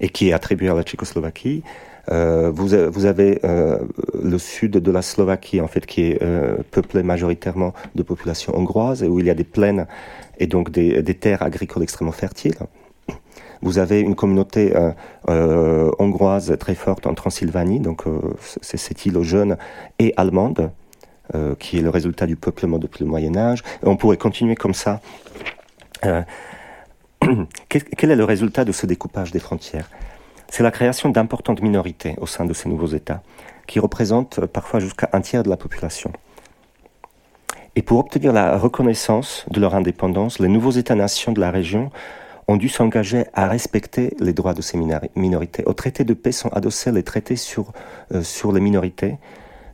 et qui est attribuée à la Tchécoslovaquie. vous, vous, avez le sud de la Slovaquie, en fait, qui est peuplé majoritairement de populations hongroises, où il y a des plaines et donc des, des terres agricoles extrêmement fertiles. Vous avez une communauté euh, euh, hongroise très forte en Transylvanie, donc euh, c'est cette île jeune et allemande, qui est le résultat du peuplement depuis le Moyen Âge. on pourrait continuer comme ça. quel est le résultat de ce découpage des frontières? C'est la création d'importantes minorités au sein de ces nouveaux États, qui représentent parfois jusqu'à un tiers de la population. Et pour obtenir la reconnaissance de leur indépendance, les nouveaux États-nations de la région ont dû s'engager à respecter les droits de ces minorités. Au traité de paix sont adossés les traités sur, euh, sur les minorités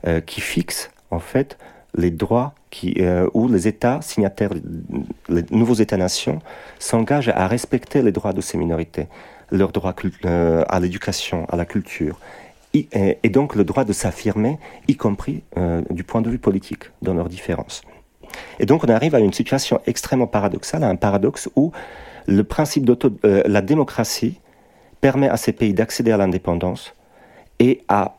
euh, qui fixent en fait les droits qui, euh, où les États signataires, les nouveaux États-nations, s'engagent à respecter les droits de ces minorités, leurs droits à l'éducation, à la culture, et, donc le droit de s'affirmer, y compris du point de vue politique, dans leurs différences. Et donc on arrive à une situation extrêmement paradoxale, à un paradoxe où le principe de euh, la démocratie permet à ces pays d'accéder à l'indépendance et à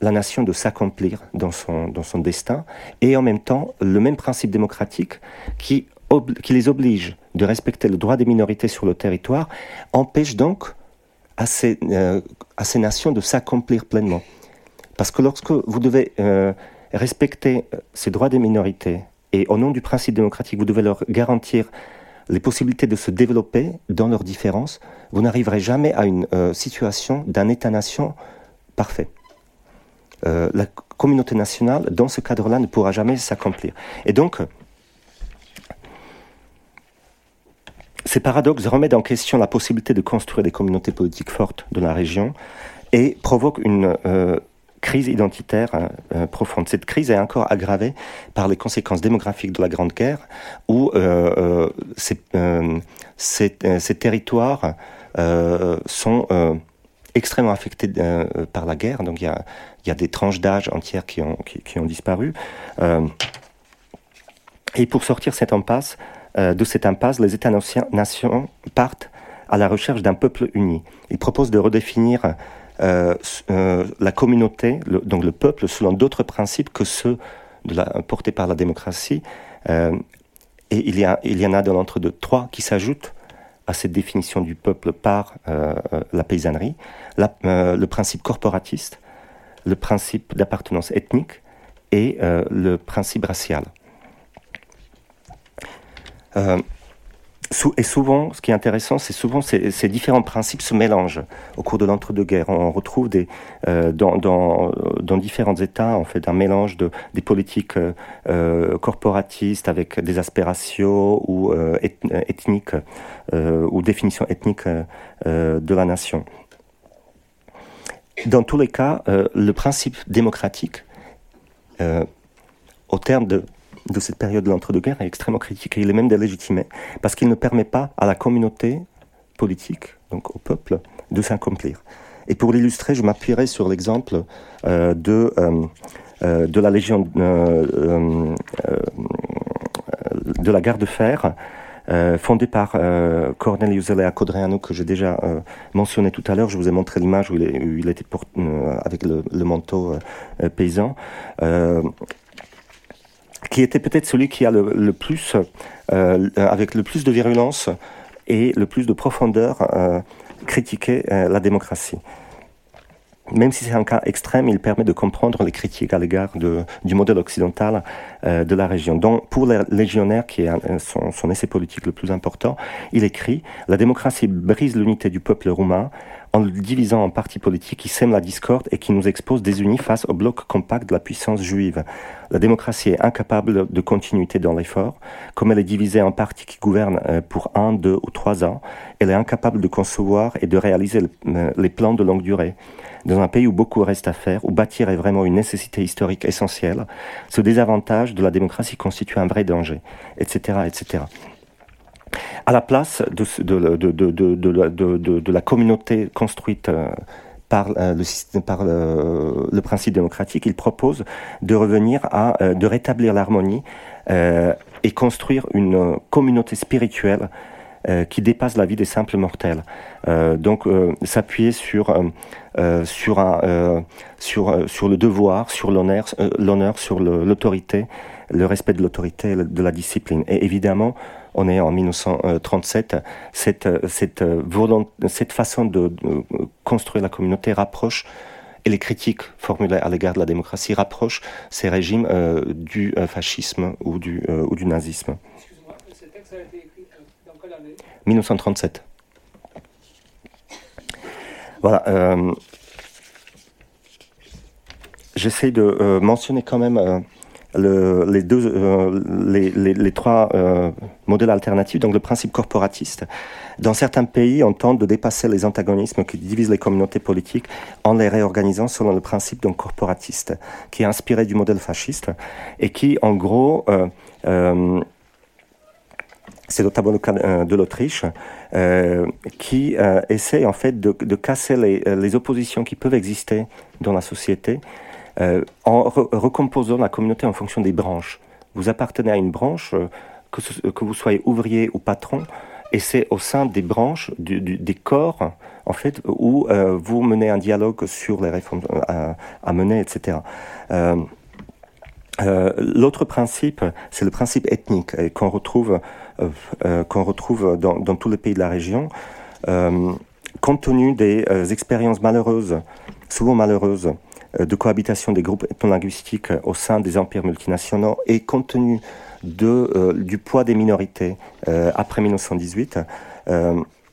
la nation de s'accomplir dans son, destin, et en même temps le même principe démocratique qui, les oblige de respecter le droit des minorités sur le territoire, empêche donc à ces, euh, ces nations de s'accomplir pleinement. Parce que lorsque vous devez euh, respecter ces droits des minorités, et au nom du principe démocratique, vous devez leur garantir les possibilités de se développer dans leurs différences, vous n'arriverez jamais à une euh, situation d'un État-nation parfait. Euh, la communauté nationale, dans ce cadre-là, ne pourra jamais s'accomplir. Et donc, ces paradoxes remettent en question la possibilité de construire des communautés politiques fortes de la région et provoquent une euh, crise identitaire euh, profonde. Cette crise est encore aggravée par les conséquences démographiques de la Grande Guerre, où ces, territoires sont extrêmement affectés par la guerre. Donc il y a, y a, des tranches d'âge entières qui ont, qui, ont disparu. et pour sortir cette impasse, de cette impasse, les États-nations partent à la recherche d'un peuple uni. Ils proposent de redéfinir la communauté, donc le peuple, selon d'autres principes que ceux portés par la démocratie. et il y, a, il y en a dans l'entre-deux trois qui s'ajoutent à cette définition du peuple par la paysannerie, le principe corporatiste, le principe d'appartenance ethnique et le principe racial. Euh, et souvent, ce qui est intéressant, c'est souvent ces, différents principes se mélangent au cours de l'entre-deux-guerres. On retrouve des, euh, dans, dans, dans, différents États en fait un mélange de des politiques euh, corporatistes avec des aspirations ou euh, ethniques euh, ou définitions ethniques euh, de la nation. Dans tous les cas, le principe démocratique, au terme de de cette période de l'entre-deux-guerres est extrêmement critiqué. Il est même délégitimé parce qu'il ne permet pas à la communauté politique, donc au peuple, de s'accomplir. Et pour l'illustrer, je m'appuierai sur l'exemple euh, de, euh, euh, de la Légion de la Garde de Fer, fondée par Cornelius Elea que j'ai déjà mentionné tout à l'heure. Je vous ai montré l'image où, il, était avec le manteau paysan qui était peut-être celui qui a le, plus, euh, avec le plus de virulence et le plus de profondeur, euh, critiqué euh, la démocratie. Même si c'est un cas extrême, il permet de comprendre les critiques à l'égard du modèle occidental euh, de la région. Donc, pour les légionnaires, qui est son essai politique le plus important, il écrit La démocratie brise l'unité du peuple roumain en le divisant en partis politiques qui sèment la discorde et qui nous exposent désunis face au bloc compact de la puissance juive. La démocratie est incapable de continuité dans l'effort. Comme elle est divisée en partis qui gouvernent euh, pour un, deux ou trois ans, elle est incapable de concevoir et de réaliser euh, les plans de longue durée. Dans un pays où beaucoup reste à faire, où bâtir est vraiment une nécessité historique essentielle, ce désavantage de la démocratie constitue un vrai danger, etc., etc à la place de, la communauté construite euh, par, euh, le, par le, le, principe démocratique, il propose de revenir à, euh, de rétablir l'harmonie et construire une communauté spirituelle qui dépasse la vie des simples mortels. donc s'appuyer sur sur le devoir, sur l'honneur, sur l'autorité, le, respect de l'autorité, de la discipline. Et évidemment, on est en 1937, cette, cette, cette façon de, construire la communauté rapproche et les critiques formulées à l'égard de la démocratie rapprochent ces régimes euh, du euh, fascisme ou du, euh, ou du nazisme. Excuse-moi, ce texte a été écrit dans quelle année? 1937. Voilà. J'essaie de mentionner quand même euh, les, trois euh, modèles alternatifs, donc le principe corporatiste. Dans certains pays, on tente de dépasser les antagonismes qui divisent les communautés politiques en les réorganisant selon le principe corporatiste, qui est inspiré du modèle fasciste et qui, en gros, euh, c'est notamment le cas de l'Autriche, qui essaie en fait de, casser les, oppositions qui peuvent exister dans la société euh, en recomposant la communauté en fonction des branches. Vous appartenez à une branche, euh, que, vous soyez ouvrier ou patron, et c'est au sein des branches, des corps, en fait, où euh, vous menez un dialogue sur les réformes à, mener, etc. L'autre principe, c'est le principe ethnique qu'on retrouve, dans, tous les pays de la région. compte tenu des expériences malheureuses, souvent malheureuses, de cohabitation des groupes ethnolinguistiques au sein des empires multinationaux et compte tenu euh, du poids des minorités euh, après 1918,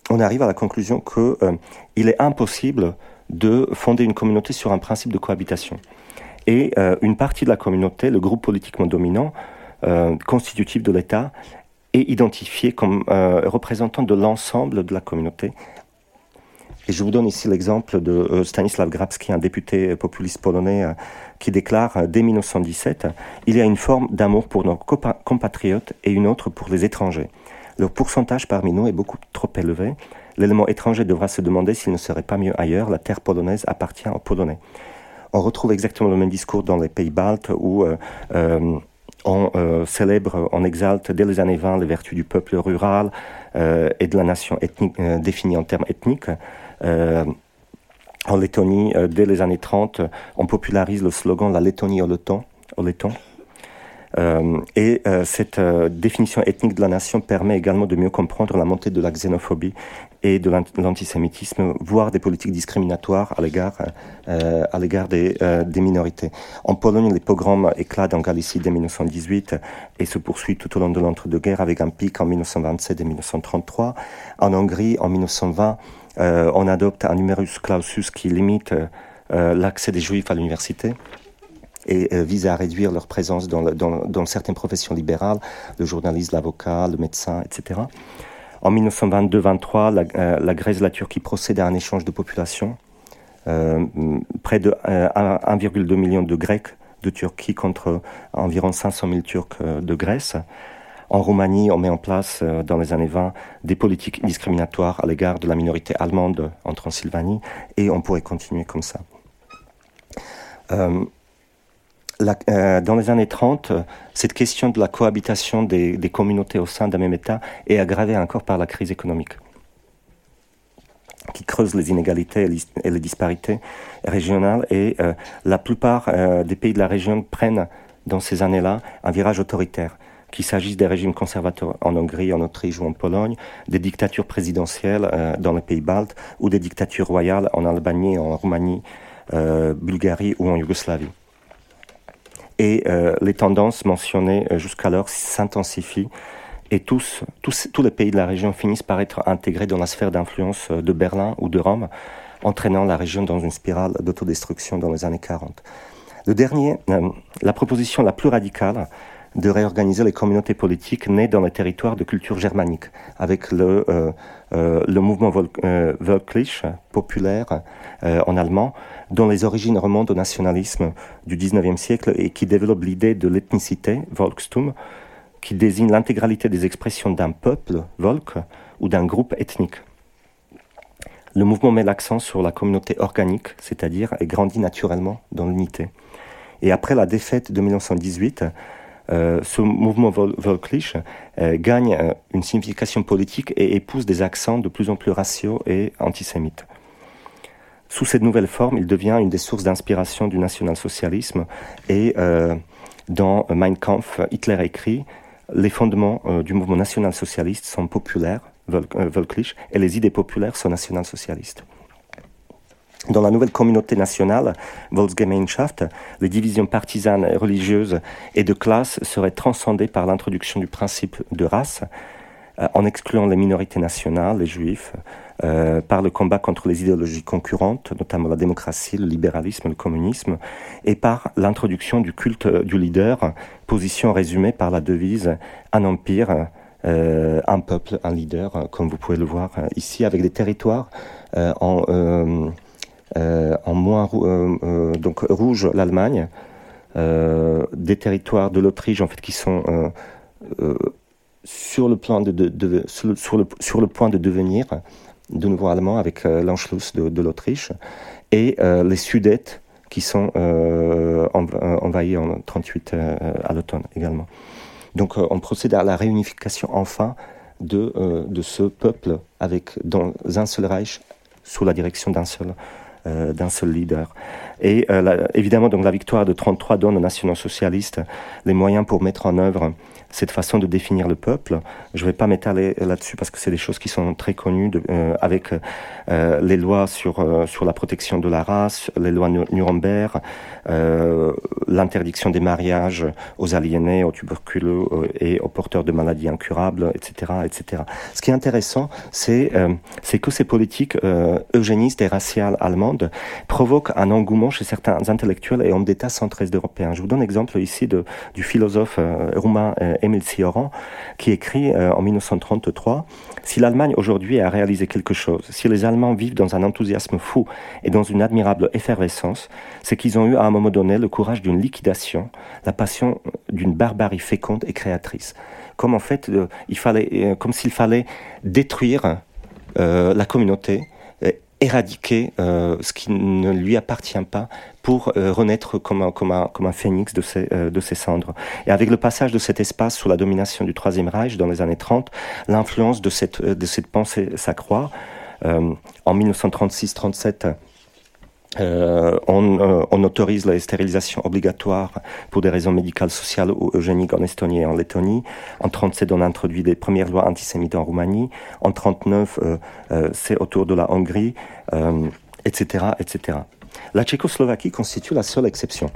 on arrive à la conclusion qu'il est impossible de fonder une communauté sur un principe de cohabitation. Et une partie de la communauté, le groupe politiquement dominant, constitutif de l'État, est identifié comme représentant de l'ensemble de la communauté et je vous donne ici l'exemple de euh, Stanislav Grabski, un député populiste polonais, euh, qui déclare euh, dès 1917 Il y a une forme d'amour pour nos compatriotes et une autre pour les étrangers. Le pourcentage parmi nous est beaucoup trop élevé. L'élément étranger devra se demander s'il ne serait pas mieux ailleurs. La terre polonaise appartient aux Polonais. On retrouve exactement le même discours dans les pays baltes où euh, on euh, célèbre, on exalte dès les années 20 les vertus du peuple rural euh, et de la nation ethnique, définie en termes ethniques. Euh, en Lettonie, dès les années 30, on popularise le slogan La Lettonie au Letton. Au Letton. Euh, et euh, cette euh, définition ethnique de la nation permet également de mieux comprendre la montée de la xénophobie et de l'antisémitisme, voire des politiques discriminatoires à l'égard des, minorités. En Pologne, les pogroms éclatent en Galicie dès 1918 et se poursuivent tout au long de l'entre-deux-guerres avec un pic en 1927 et 1933. En Hongrie, en 1920, on adopte un numerus clausus qui limite l'accès des juifs à l'université et euh, vise à réduire leur présence dans, certaines professions libérales, le journaliste, l'avocat, le médecin, etc. En 1922-23, la, euh, la, Grèce et la Turquie procèdent à un échange de population. Euh, près de 1,2 million de Grecs de Turquie contre environ 500 000 Turcs de Grèce. En Roumanie, on met en place dans les années 20 des politiques discriminatoires à l'égard de la minorité allemande en Transylvanie et on pourrait continuer comme ça. Euh, dans les années 30, cette question de la cohabitation des, communautés au sein d'un même État est aggravée encore par la crise économique, qui creuse les inégalités et les, disparités régionales. Et euh, la plupart euh, des pays de la région prennent dans ces années-là un virage autoritaire qu'il s'agisse des régimes conservateurs en Hongrie, en Autriche ou en Pologne, des dictatures présidentielles dans les pays baltes ou des dictatures royales en Albanie, en Roumanie, Bulgarie ou en Yougoslavie et euh, les tendances mentionnées euh, jusqu'alors s'intensifient et tous, tous, tous les pays de la région finissent par être intégrés dans la sphère d'influence euh, de Berlin ou de Rome, entraînant la région dans une spirale d'autodestruction dans les années 40. Le dernier, la proposition la plus radicale de réorganiser les communautés politiques nées dans les territoires de culture germanique, avec le, le mouvement Vol populaire en allemand, dont les origines remontent au nationalisme du XIXe siècle et qui développe l'idée de l'ethnicité, Volkstum, qui désigne l'intégralité des expressions d'un peuple, Volk, ou d'un groupe ethnique. Le mouvement met l'accent sur la communauté organique, c'est-à-dire et grandit naturellement dans l'unité. Et après la défaite de 1918, euh, ce mouvement Volklich euh, gagne euh, une signification politique et épouse des accents de plus en plus raciaux et antisémites. Sous cette nouvelle forme, il devient une des sources d'inspiration du national-socialisme et euh, dans Mein Kampf, Hitler écrit Les fondements euh, du mouvement national-socialiste sont populaires, Völkisch, euh, et les idées populaires sont national-socialistes. Dans la nouvelle communauté nationale, Volksgemeinschaft, les divisions partisanes, religieuses et de classe seraient transcendées par l'introduction du principe de race, en excluant les minorités nationales, les juifs, euh, par le combat contre les idéologies concurrentes, notamment la démocratie, le libéralisme, le communisme, et par l'introduction du culte du leader, position résumée par la devise un empire, euh, un peuple, un leader, comme vous pouvez le voir ici, avec des territoires euh, en, en moins donc rouge l'Allemagne, des territoires de l'Autriche en fait qui sont sur le point de devenir de nouveau allemand avec euh, l'Anschluss de, l'Autriche, et euh, les Sudètes qui sont euh, envahis en 38 à l'automne également. Donc on procède à la réunification enfin de, de ce peuple avec dans un seul Reich sous la direction d'un seul d'un seul leader. Et évidemment, donc la victoire de 33 donne aux nationaux socialistes les moyens pour mettre en œuvre cette façon de définir le peuple. Je ne vais pas m'étaler là-dessus parce que c'est des choses qui sont très connues euh, avec euh, les lois sur, euh, sur la protection de la race, les lois Nuremberg, l'interdiction des mariages aux aliénés, aux tuberculeux et aux porteurs de maladies incurables, etc. etc. Ce qui est intéressant, c'est c'est que ces politiques eugénistes et raciales allemandes provoquent un engouement chez certains intellectuels et hommes d'État centristes européens. Je vous donne l'exemple ici de, du philosophe roumain Émile Cioran, qui écrit euh, en 1933 Si l'Allemagne aujourd'hui a réalisé quelque chose, si les Allemands vivent dans un enthousiasme fou et dans une admirable effervescence, c'est qu'ils ont eu à un moment donné le courage d'une liquidation, la passion d'une barbarie féconde et créatrice. Comme en fait, euh, il fallait, euh, comme s'il fallait détruire la communauté éradiquer euh, ce qui ne lui appartient pas pour euh, renaître comme un, comme, un, comme un phénix de ses, euh, de ses cendres. Et avec le passage de cet espace sous la domination du Troisième Reich dans les années 30, l'influence de cette, de cette pensée s'accroît. en 1936-37, euh, on, euh, on, autorise la stérilisation obligatoire pour des raisons médicales, sociales ou eugéniques en Estonie et en Lettonie. En 37, on a introduit les premières lois antisémites en Roumanie. En 39, euh, c'est autour de la Hongrie, etc., etc. La Tchécoslovaquie constitue la seule exception.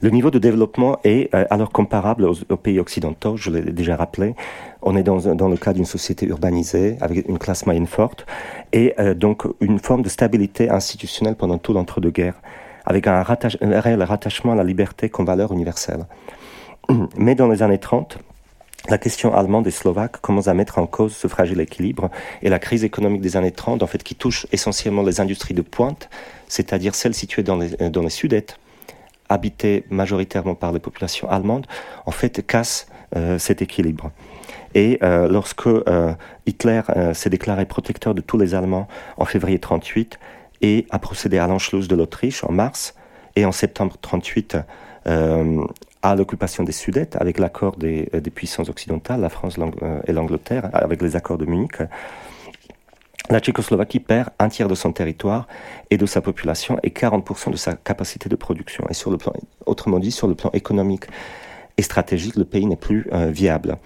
Le niveau de développement est euh, alors comparable aux, pays occidentaux, je l'ai déjà rappelé. On est dans, le cas d'une société urbanisée avec une classe moyenne forte et euh, donc une forme de stabilité institutionnelle pendant tout l'entre-deux-guerres, avec un, réel rattachement à la liberté comme valeur universelle. Mais dans les années 30, la question allemande et slovaque commence à mettre en cause ce fragile équilibre et la crise économique des années 30, en fait, qui touche essentiellement les industries de pointe, c'est-à-dire celles situées dans les, dans les habité majoritairement par les populations allemandes, en fait, casse euh, cet équilibre. Et euh, lorsque euh, Hitler s'est déclaré protecteur de tous les Allemands en février 38 et a procédé à l'Anschluss de l'Autriche en mars, et en septembre 38 à l'occupation des Sudètes avec l'accord des, puissances occidentales, la France et l'Angleterre, avec les accords de Munich, la Tchécoslovaquie perd un tiers de son territoire et de sa population et 40% de sa capacité de production. Et sur le plan, autrement dit, sur le plan économique et stratégique, le pays n'est plus euh, viable.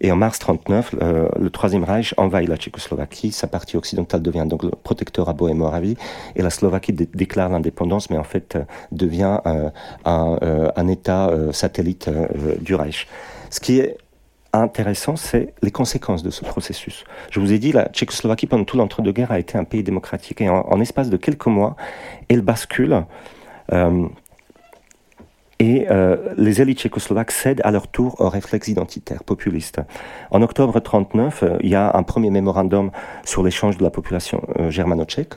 Et en mars 39, le Troisième Reich envahit la Tchécoslovaquie. Sa partie occidentale devient donc le protectorat Bohémoravie. Et la Slovaquie déclare l'indépendance, mais en fait euh, devient euh, un, un, État satellite du Reich. Ce qui est intéressant, c'est les conséquences de ce processus. Je vous ai dit, la Tchécoslovaquie, pendant tout l'entre-deux-guerres, a été un pays démocratique. Et en, espace de quelques mois, elle bascule. Euh, et euh, les élites tchécoslovaques cèdent à leur tour au réflexe identitaire populiste. En octobre 1939, euh, il y a un premier mémorandum sur l'échange de la population germano-tchèque.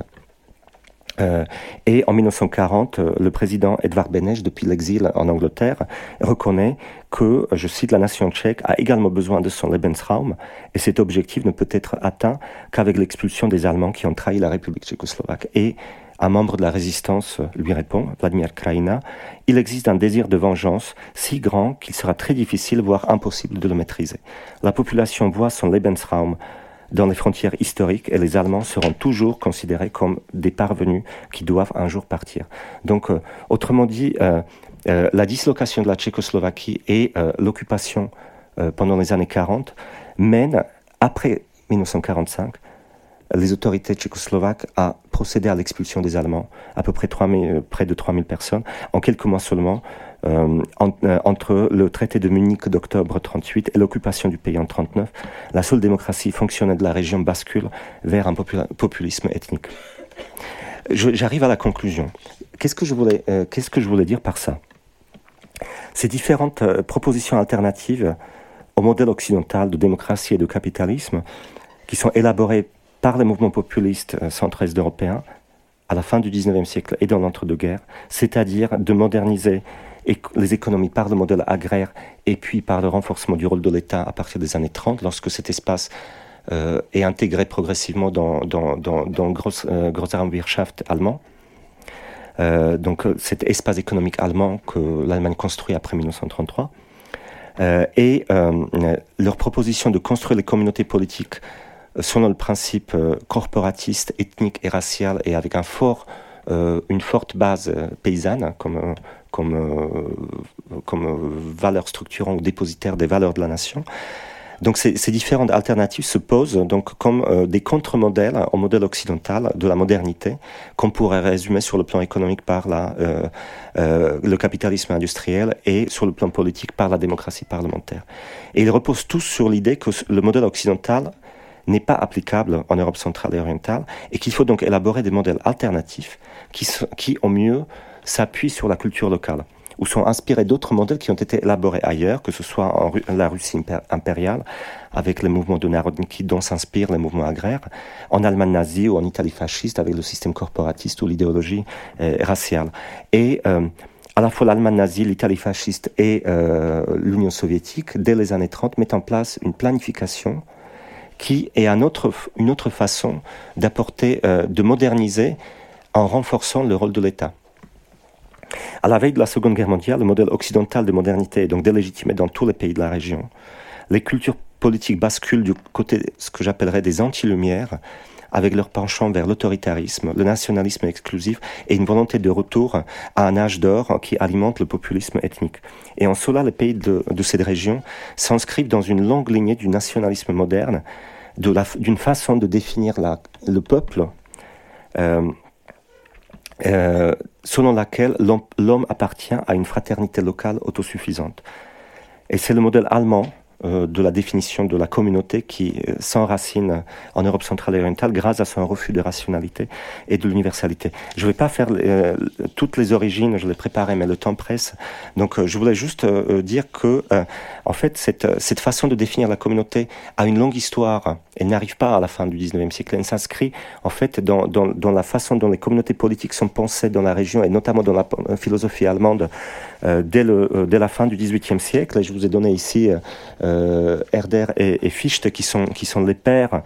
Euh, et en 1940, euh, le président Edvard Beneš, depuis l'exil en Angleterre, reconnaît que, je cite, la nation tchèque a également besoin de son Lebensraum, et cet objectif ne peut être atteint qu'avec l'expulsion des Allemands qui ont trahi la République tchécoslovaque. Et un membre de la résistance lui répond, Vladimir Krajina, il existe un désir de vengeance si grand qu'il sera très difficile, voire impossible de le maîtriser. La population voit son Lebensraum dans les frontières historiques et les Allemands seront toujours considérés comme des parvenus qui doivent un jour partir. Donc, euh, autrement dit, euh, euh, la dislocation de la Tchécoslovaquie et l'occupation pendant les années 40 mènent, après 1945, les autorités tchécoslovaques à procéder à l'expulsion des Allemands, à peu près 3 près de 3000 personnes, en quelques mois seulement, euh, euh, entre le traité de Munich d'octobre 38 et l'occupation du pays en 39, la seule démocratie fonctionnelle de la région bascule vers un populisme ethnique. J'arrive à la conclusion. Qu'est-ce que je voulais, euh, qu'est-ce que je voulais dire par ça? Ces différentes propositions alternatives au modèle occidental de démocratie et de capitalisme, qui sont élaborées par les mouvements populistes centro-est européens à la fin du 19e siècle et dans l'entre-deux-guerres, c'est-à-dire de moderniser les économies par le modèle agraire et puis par le renforcement du rôle de l'État à partir des années 30, lorsque cet espace euh, est intégré progressivement dans, dans, dans, dans le Gross, euh, Grossraumwirtschaft allemand. Euh, donc cet espace économique allemand que l'Allemagne construit après 1933. Euh, et leur proposition de construire les communautés politiques selon le principe corporatiste, ethnique et racial et avec un fort, une forte base paysanne, comme comme, euh, comme euh, valeur structurante ou dépositaire des valeurs de la nation. Donc ces, différentes alternatives se posent donc comme euh, des contre-modèles au modèle occidental de la modernité, qu'on pourrait résumer sur le plan économique par le capitalisme industriel et sur le plan politique par la démocratie parlementaire. Et ils reposent tous sur l'idée que le modèle occidental n'est pas applicable en Europe centrale et orientale et qu'il faut donc élaborer des modèles alternatifs qui, qui au mieux s'appuient sur la culture locale ou sont inspirés d'autres modèles qui ont été élaborés ailleurs, que ce soit en la Russie impériale, avec les mouvements de Narodniki dont s'inspirent les mouvements agraires, en Allemagne nazie ou en Italie fasciste avec le système corporatiste ou l'idéologie euh, raciale. Et euh, à la fois l'Allemagne nazie, l'Italie fasciste et euh, l'Union soviétique, dès les années 30, mettent en place une planification qui est un une autre façon d'apporter, de moderniser en renforçant le rôle de l'État. À la veille de la Seconde Guerre mondiale, le modèle occidental de modernité est donc délégitimé dans tous les pays de la région. Les cultures politiques basculent du côté ce que j'appellerais des anti-lumières, avec leur penchant vers l'autoritarisme, le nationalisme exclusif et une volonté de retour à un âge d'or qui alimente le populisme ethnique. Et en cela, les pays de, cette région s'inscrivent dans une longue lignée du nationalisme moderne, d'une façon de définir le peuple euh, euh, selon laquelle l'homme appartient à une fraternité locale autosuffisante. Et c'est le modèle allemand de la définition de la communauté qui euh, s'enracine en Europe centrale et orientale grâce à son refus de rationalité et de l'universalité. Je ne vais pas faire euh, toutes les origines, je les préparais, mais le temps presse. Donc je voulais juste dire que, en fait, cette, cette façon de définir la communauté a une longue histoire. Elle n'arrive pas à la fin du 19e siècle. Elle s'inscrit, en fait, dans, dans, dans, la façon dont les communautés politiques sont pensées dans la région et notamment dans la philosophie allemande dès, le, dès la fin du 18e siècle. Et je vous ai donné ici euh, Herder et, Fichte, qui sont, les pères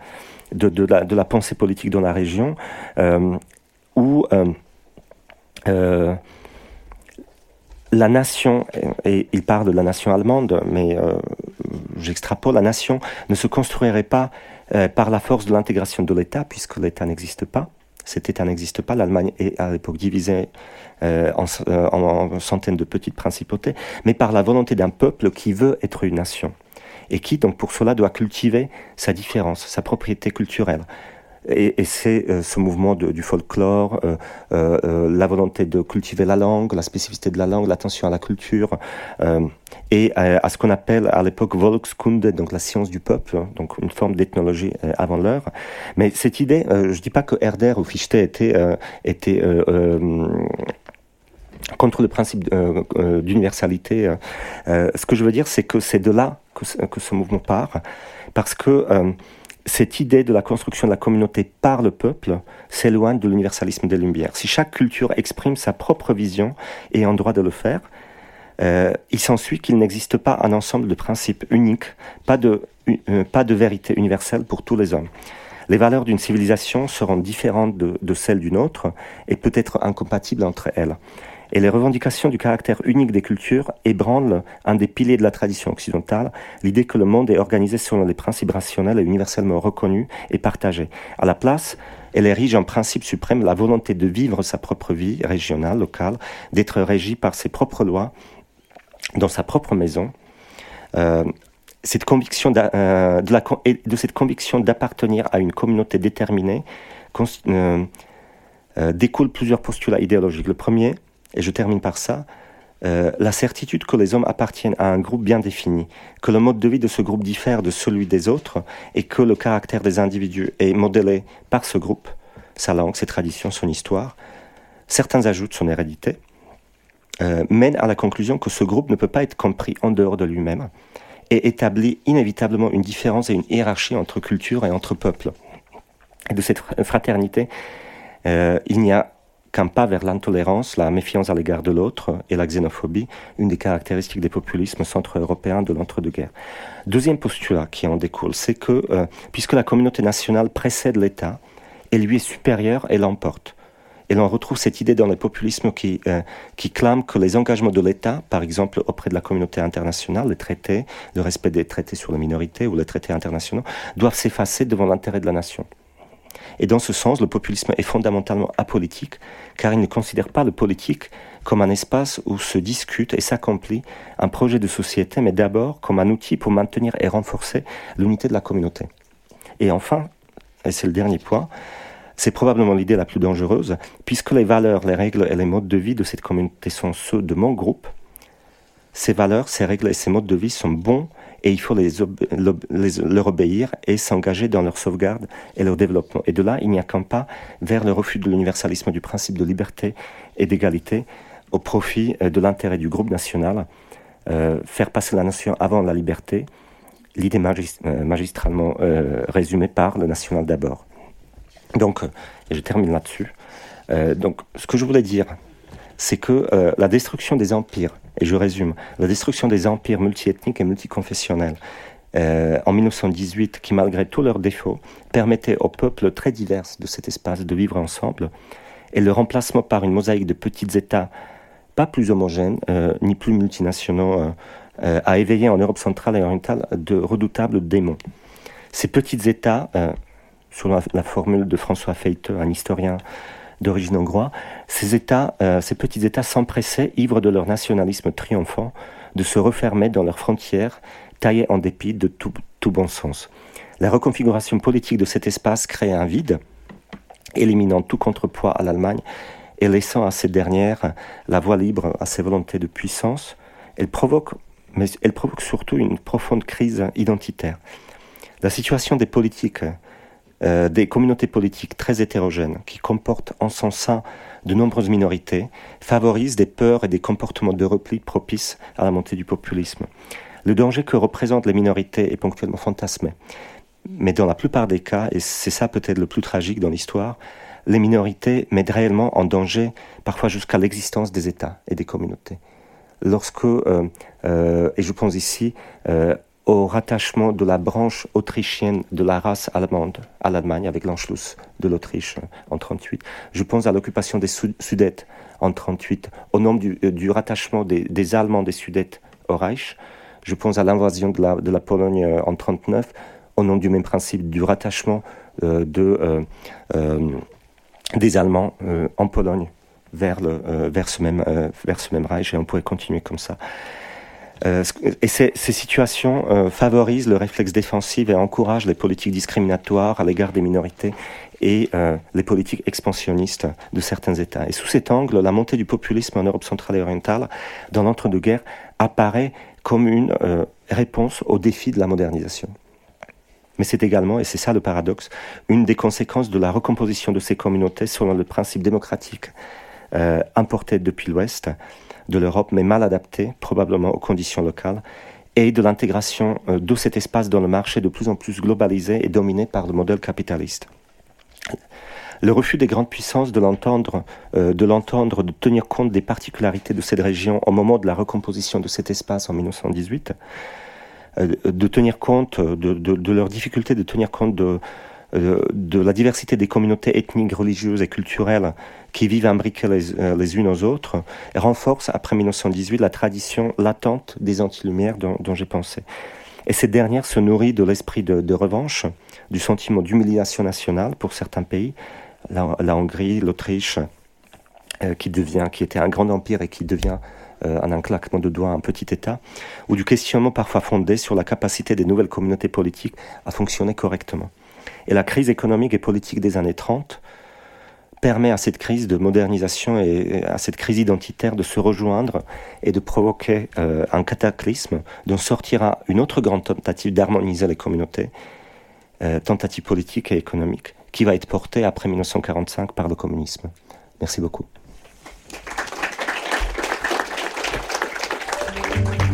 de, la, pensée politique dans la région, euh, où euh, la nation, et il parle de la nation allemande, mais j'extrapole, la nation ne se construirait pas par la force de l'intégration de l'État, puisque l'État n'existe pas. Cet État n'existe pas. L'Allemagne est à l'époque divisée en, en, centaines de petites principautés, mais par la volonté d'un peuple qui veut être une nation et qui, donc, pour cela, doit cultiver sa différence, sa propriété culturelle. Et, c'est euh, ce mouvement du folklore, euh, euh, la volonté de cultiver la langue, la spécificité de la langue, l'attention à la culture, et à ce qu'on appelle à l'époque Volkskunde, donc la science du peuple, hein, donc une forme d'ethnologie avant l'heure. Mais cette idée, je ne dis pas que Herder ou Fichte étaient contre le principe d'universalité. ce que je veux dire, c'est que c'est de là que, ce mouvement part, parce que euh, cette idée de la construction de la communauté par le peuple s'éloigne de l'universalisme des Lumières. Si chaque culture exprime sa propre vision et a en droit de le faire, euh, il s'ensuit qu'il n'existe pas un ensemble de principes uniques, pas de, euh, pas de vérité universelle pour tous les hommes. Les valeurs d'une civilisation seront différentes de celles d'une autre et peut-être incompatibles entre elles et les revendications du caractère unique des cultures ébranlent un des piliers de la tradition occidentale, l'idée que le monde est organisé selon des principes rationnels et universellement reconnus et partagés. À la place, elle érige en principe suprême la volonté de vivre sa propre vie régionale, locale, d'être régie par ses propres lois dans sa propre maison. Euh, cette conviction euh, de, cette conviction d'appartenir à une communauté déterminée euh, découle plusieurs postulats idéologiques. Le premier, et je termine par ça, euh, la certitude que les hommes appartiennent à un groupe bien défini, que le mode de vie de ce groupe diffère de celui des autres et que le caractère des individus est modélé par ce groupe, sa langue, ses traditions, son histoire, certains ajoutent son hérédité, euh, mènent à la conclusion que ce groupe ne peut pas être compris en dehors de lui-même et établit inévitablement une différence et une hiérarchie entre cultures et entre peuples. Et de cette fraternité, euh, il n'y a qu'un pas vers l'intolérance, la méfiance à l'égard de l'autre et la xénophobie, une des caractéristiques des populismes centre-européens de l'entre-deux-guerres. Deuxième postulat qui en découle, c'est que euh, puisque la communauté nationale précède l'État, elle lui est supérieure et l'emporte. Et l'on retrouve cette idée dans les populismes qui, euh, qui clament que les engagements de l'État, par exemple auprès de la communauté internationale, les traités, le respect des traités sur les minorités ou les traités internationaux, doivent s'effacer devant l'intérêt de la nation. Et dans ce sens, le populisme est fondamentalement apolitique, car il ne considère pas le politique comme un espace où se discute et s'accomplit un projet de société, mais d'abord comme un outil pour maintenir et renforcer l'unité de la communauté. Et enfin, et c'est le dernier point, c'est probablement l'idée la plus dangereuse, puisque les valeurs, les règles et les modes de vie de cette communauté sont ceux de mon groupe, ces valeurs, ces règles et ces modes de vie sont bons et il faut les, leur obéir et s'engager dans leur sauvegarde et leur développement. Et de là, il n'y a qu'un pas vers le refus de l'universalisme du principe de liberté et d'égalité au profit euh, de l'intérêt du groupe national, euh, faire passer la nation avant la liberté, l'idée euh, magistralement résumée par le national d'abord. Donc, je termine là-dessus. donc, ce que je voulais dire, c'est que la destruction des empires et je résume, la destruction des empires multiethniques et multiconfessionnels euh, en 1918, qui malgré tous leurs défauts, permettait aux peuples très divers de cet espace de vivre ensemble, et le remplacement par une mosaïque de petits États pas plus homogènes, euh, ni plus multinationaux, a éveillé en Europe centrale et orientale de redoutables démons. Ces petits États, selon la, formule de François Feite, un historien d'origine hongroise, ces, états, ces petits États s'empressaient, ivres de leur nationalisme triomphant, de se refermer dans leurs frontières, taillées en dépit de tout, tout bon sens. La reconfiguration politique de cet espace crée un vide, éliminant tout contrepoids à l'Allemagne et laissant à cette dernière la voie libre à ses volontés de puissance. Elle provoque, mais elle provoque surtout une profonde crise identitaire. La situation des politiques, euh, des communautés politiques très hétérogènes, qui comportent en son sein de nombreuses minorités, favorise des peurs et des comportements de repli propices à la montée du populisme. Le danger que représentent les minorités est ponctuellement fantasmé. Mais dans la plupart des cas, et c'est ça peut-être le plus tragique dans l'histoire, les minorités mettent réellement en danger, parfois jusqu'à l'existence des États et des communautés. Lorsque, euh, euh, et je pense ici au rattachement de la branche autrichienne de la race allemande à l'Allemagne avec l'Anschluss de l'Autriche en 1938, je pense à l'occupation des Sudètes en 1938, au nom du, rattachement des, Allemands des Sudètes au Reich, je pense à l'invasion de la, de la Pologne en 1939, au nom du même principe du rattachement de des Allemands euh, en Pologne vers, euh, vers, ce même, euh, vers ce même Reich, et on pourrait continuer comme ça. Et ces, situations favorisent le réflexe défensif et encouragent les politiques discriminatoires à l'égard des minorités et les politiques expansionnistes de certains États. Et sous cet angle, la montée du populisme en Europe centrale et orientale, dans l'entre-deux-guerres, apparaît comme une réponse au défi de la modernisation mais c'est également, et c'est ça le paradoxe, une des conséquences de la recomposition de ces communautés selon le principe démocratique euh, importé depuis l'Ouest de l'Europe, mais mal adapté probablement aux conditions locales, et de l'intégration euh, de cet espace dans le marché de plus en plus globalisé et dominé par le modèle capitaliste. Le refus des grandes puissances de l'entendre, euh, de de tenir compte des particularités de cette région au moment de la recomposition de cet espace en 1918, euh, de tenir compte de, de, leur difficulté de tenir compte de, de la diversité des communautés ethniques, religieuses et culturelles qui vivent imbriquées les, euh, les unes aux autres, et renforce, après 1918, la tradition latente des anti-lumières dont, dont j'ai pensé. Et cette dernière se nourrit de l'esprit de, revanche, du sentiment d'humiliation nationale pour certains pays, la, Hongrie, l'Autriche, qui devient, qui était un grand empire et qui devient euh, en un claquement de doigts un petit État, ou du questionnement parfois fondé sur la capacité des nouvelles communautés politiques à fonctionner correctement. Et la crise économique et politique des années 30 permet à cette crise de modernisation et à cette crise identitaire de se rejoindre et de provoquer euh, un cataclysme dont sortira une autre grande tentative d'harmoniser les communautés, euh, tentative politique et économique, qui va être portée après 1945 par le communisme. Merci beaucoup.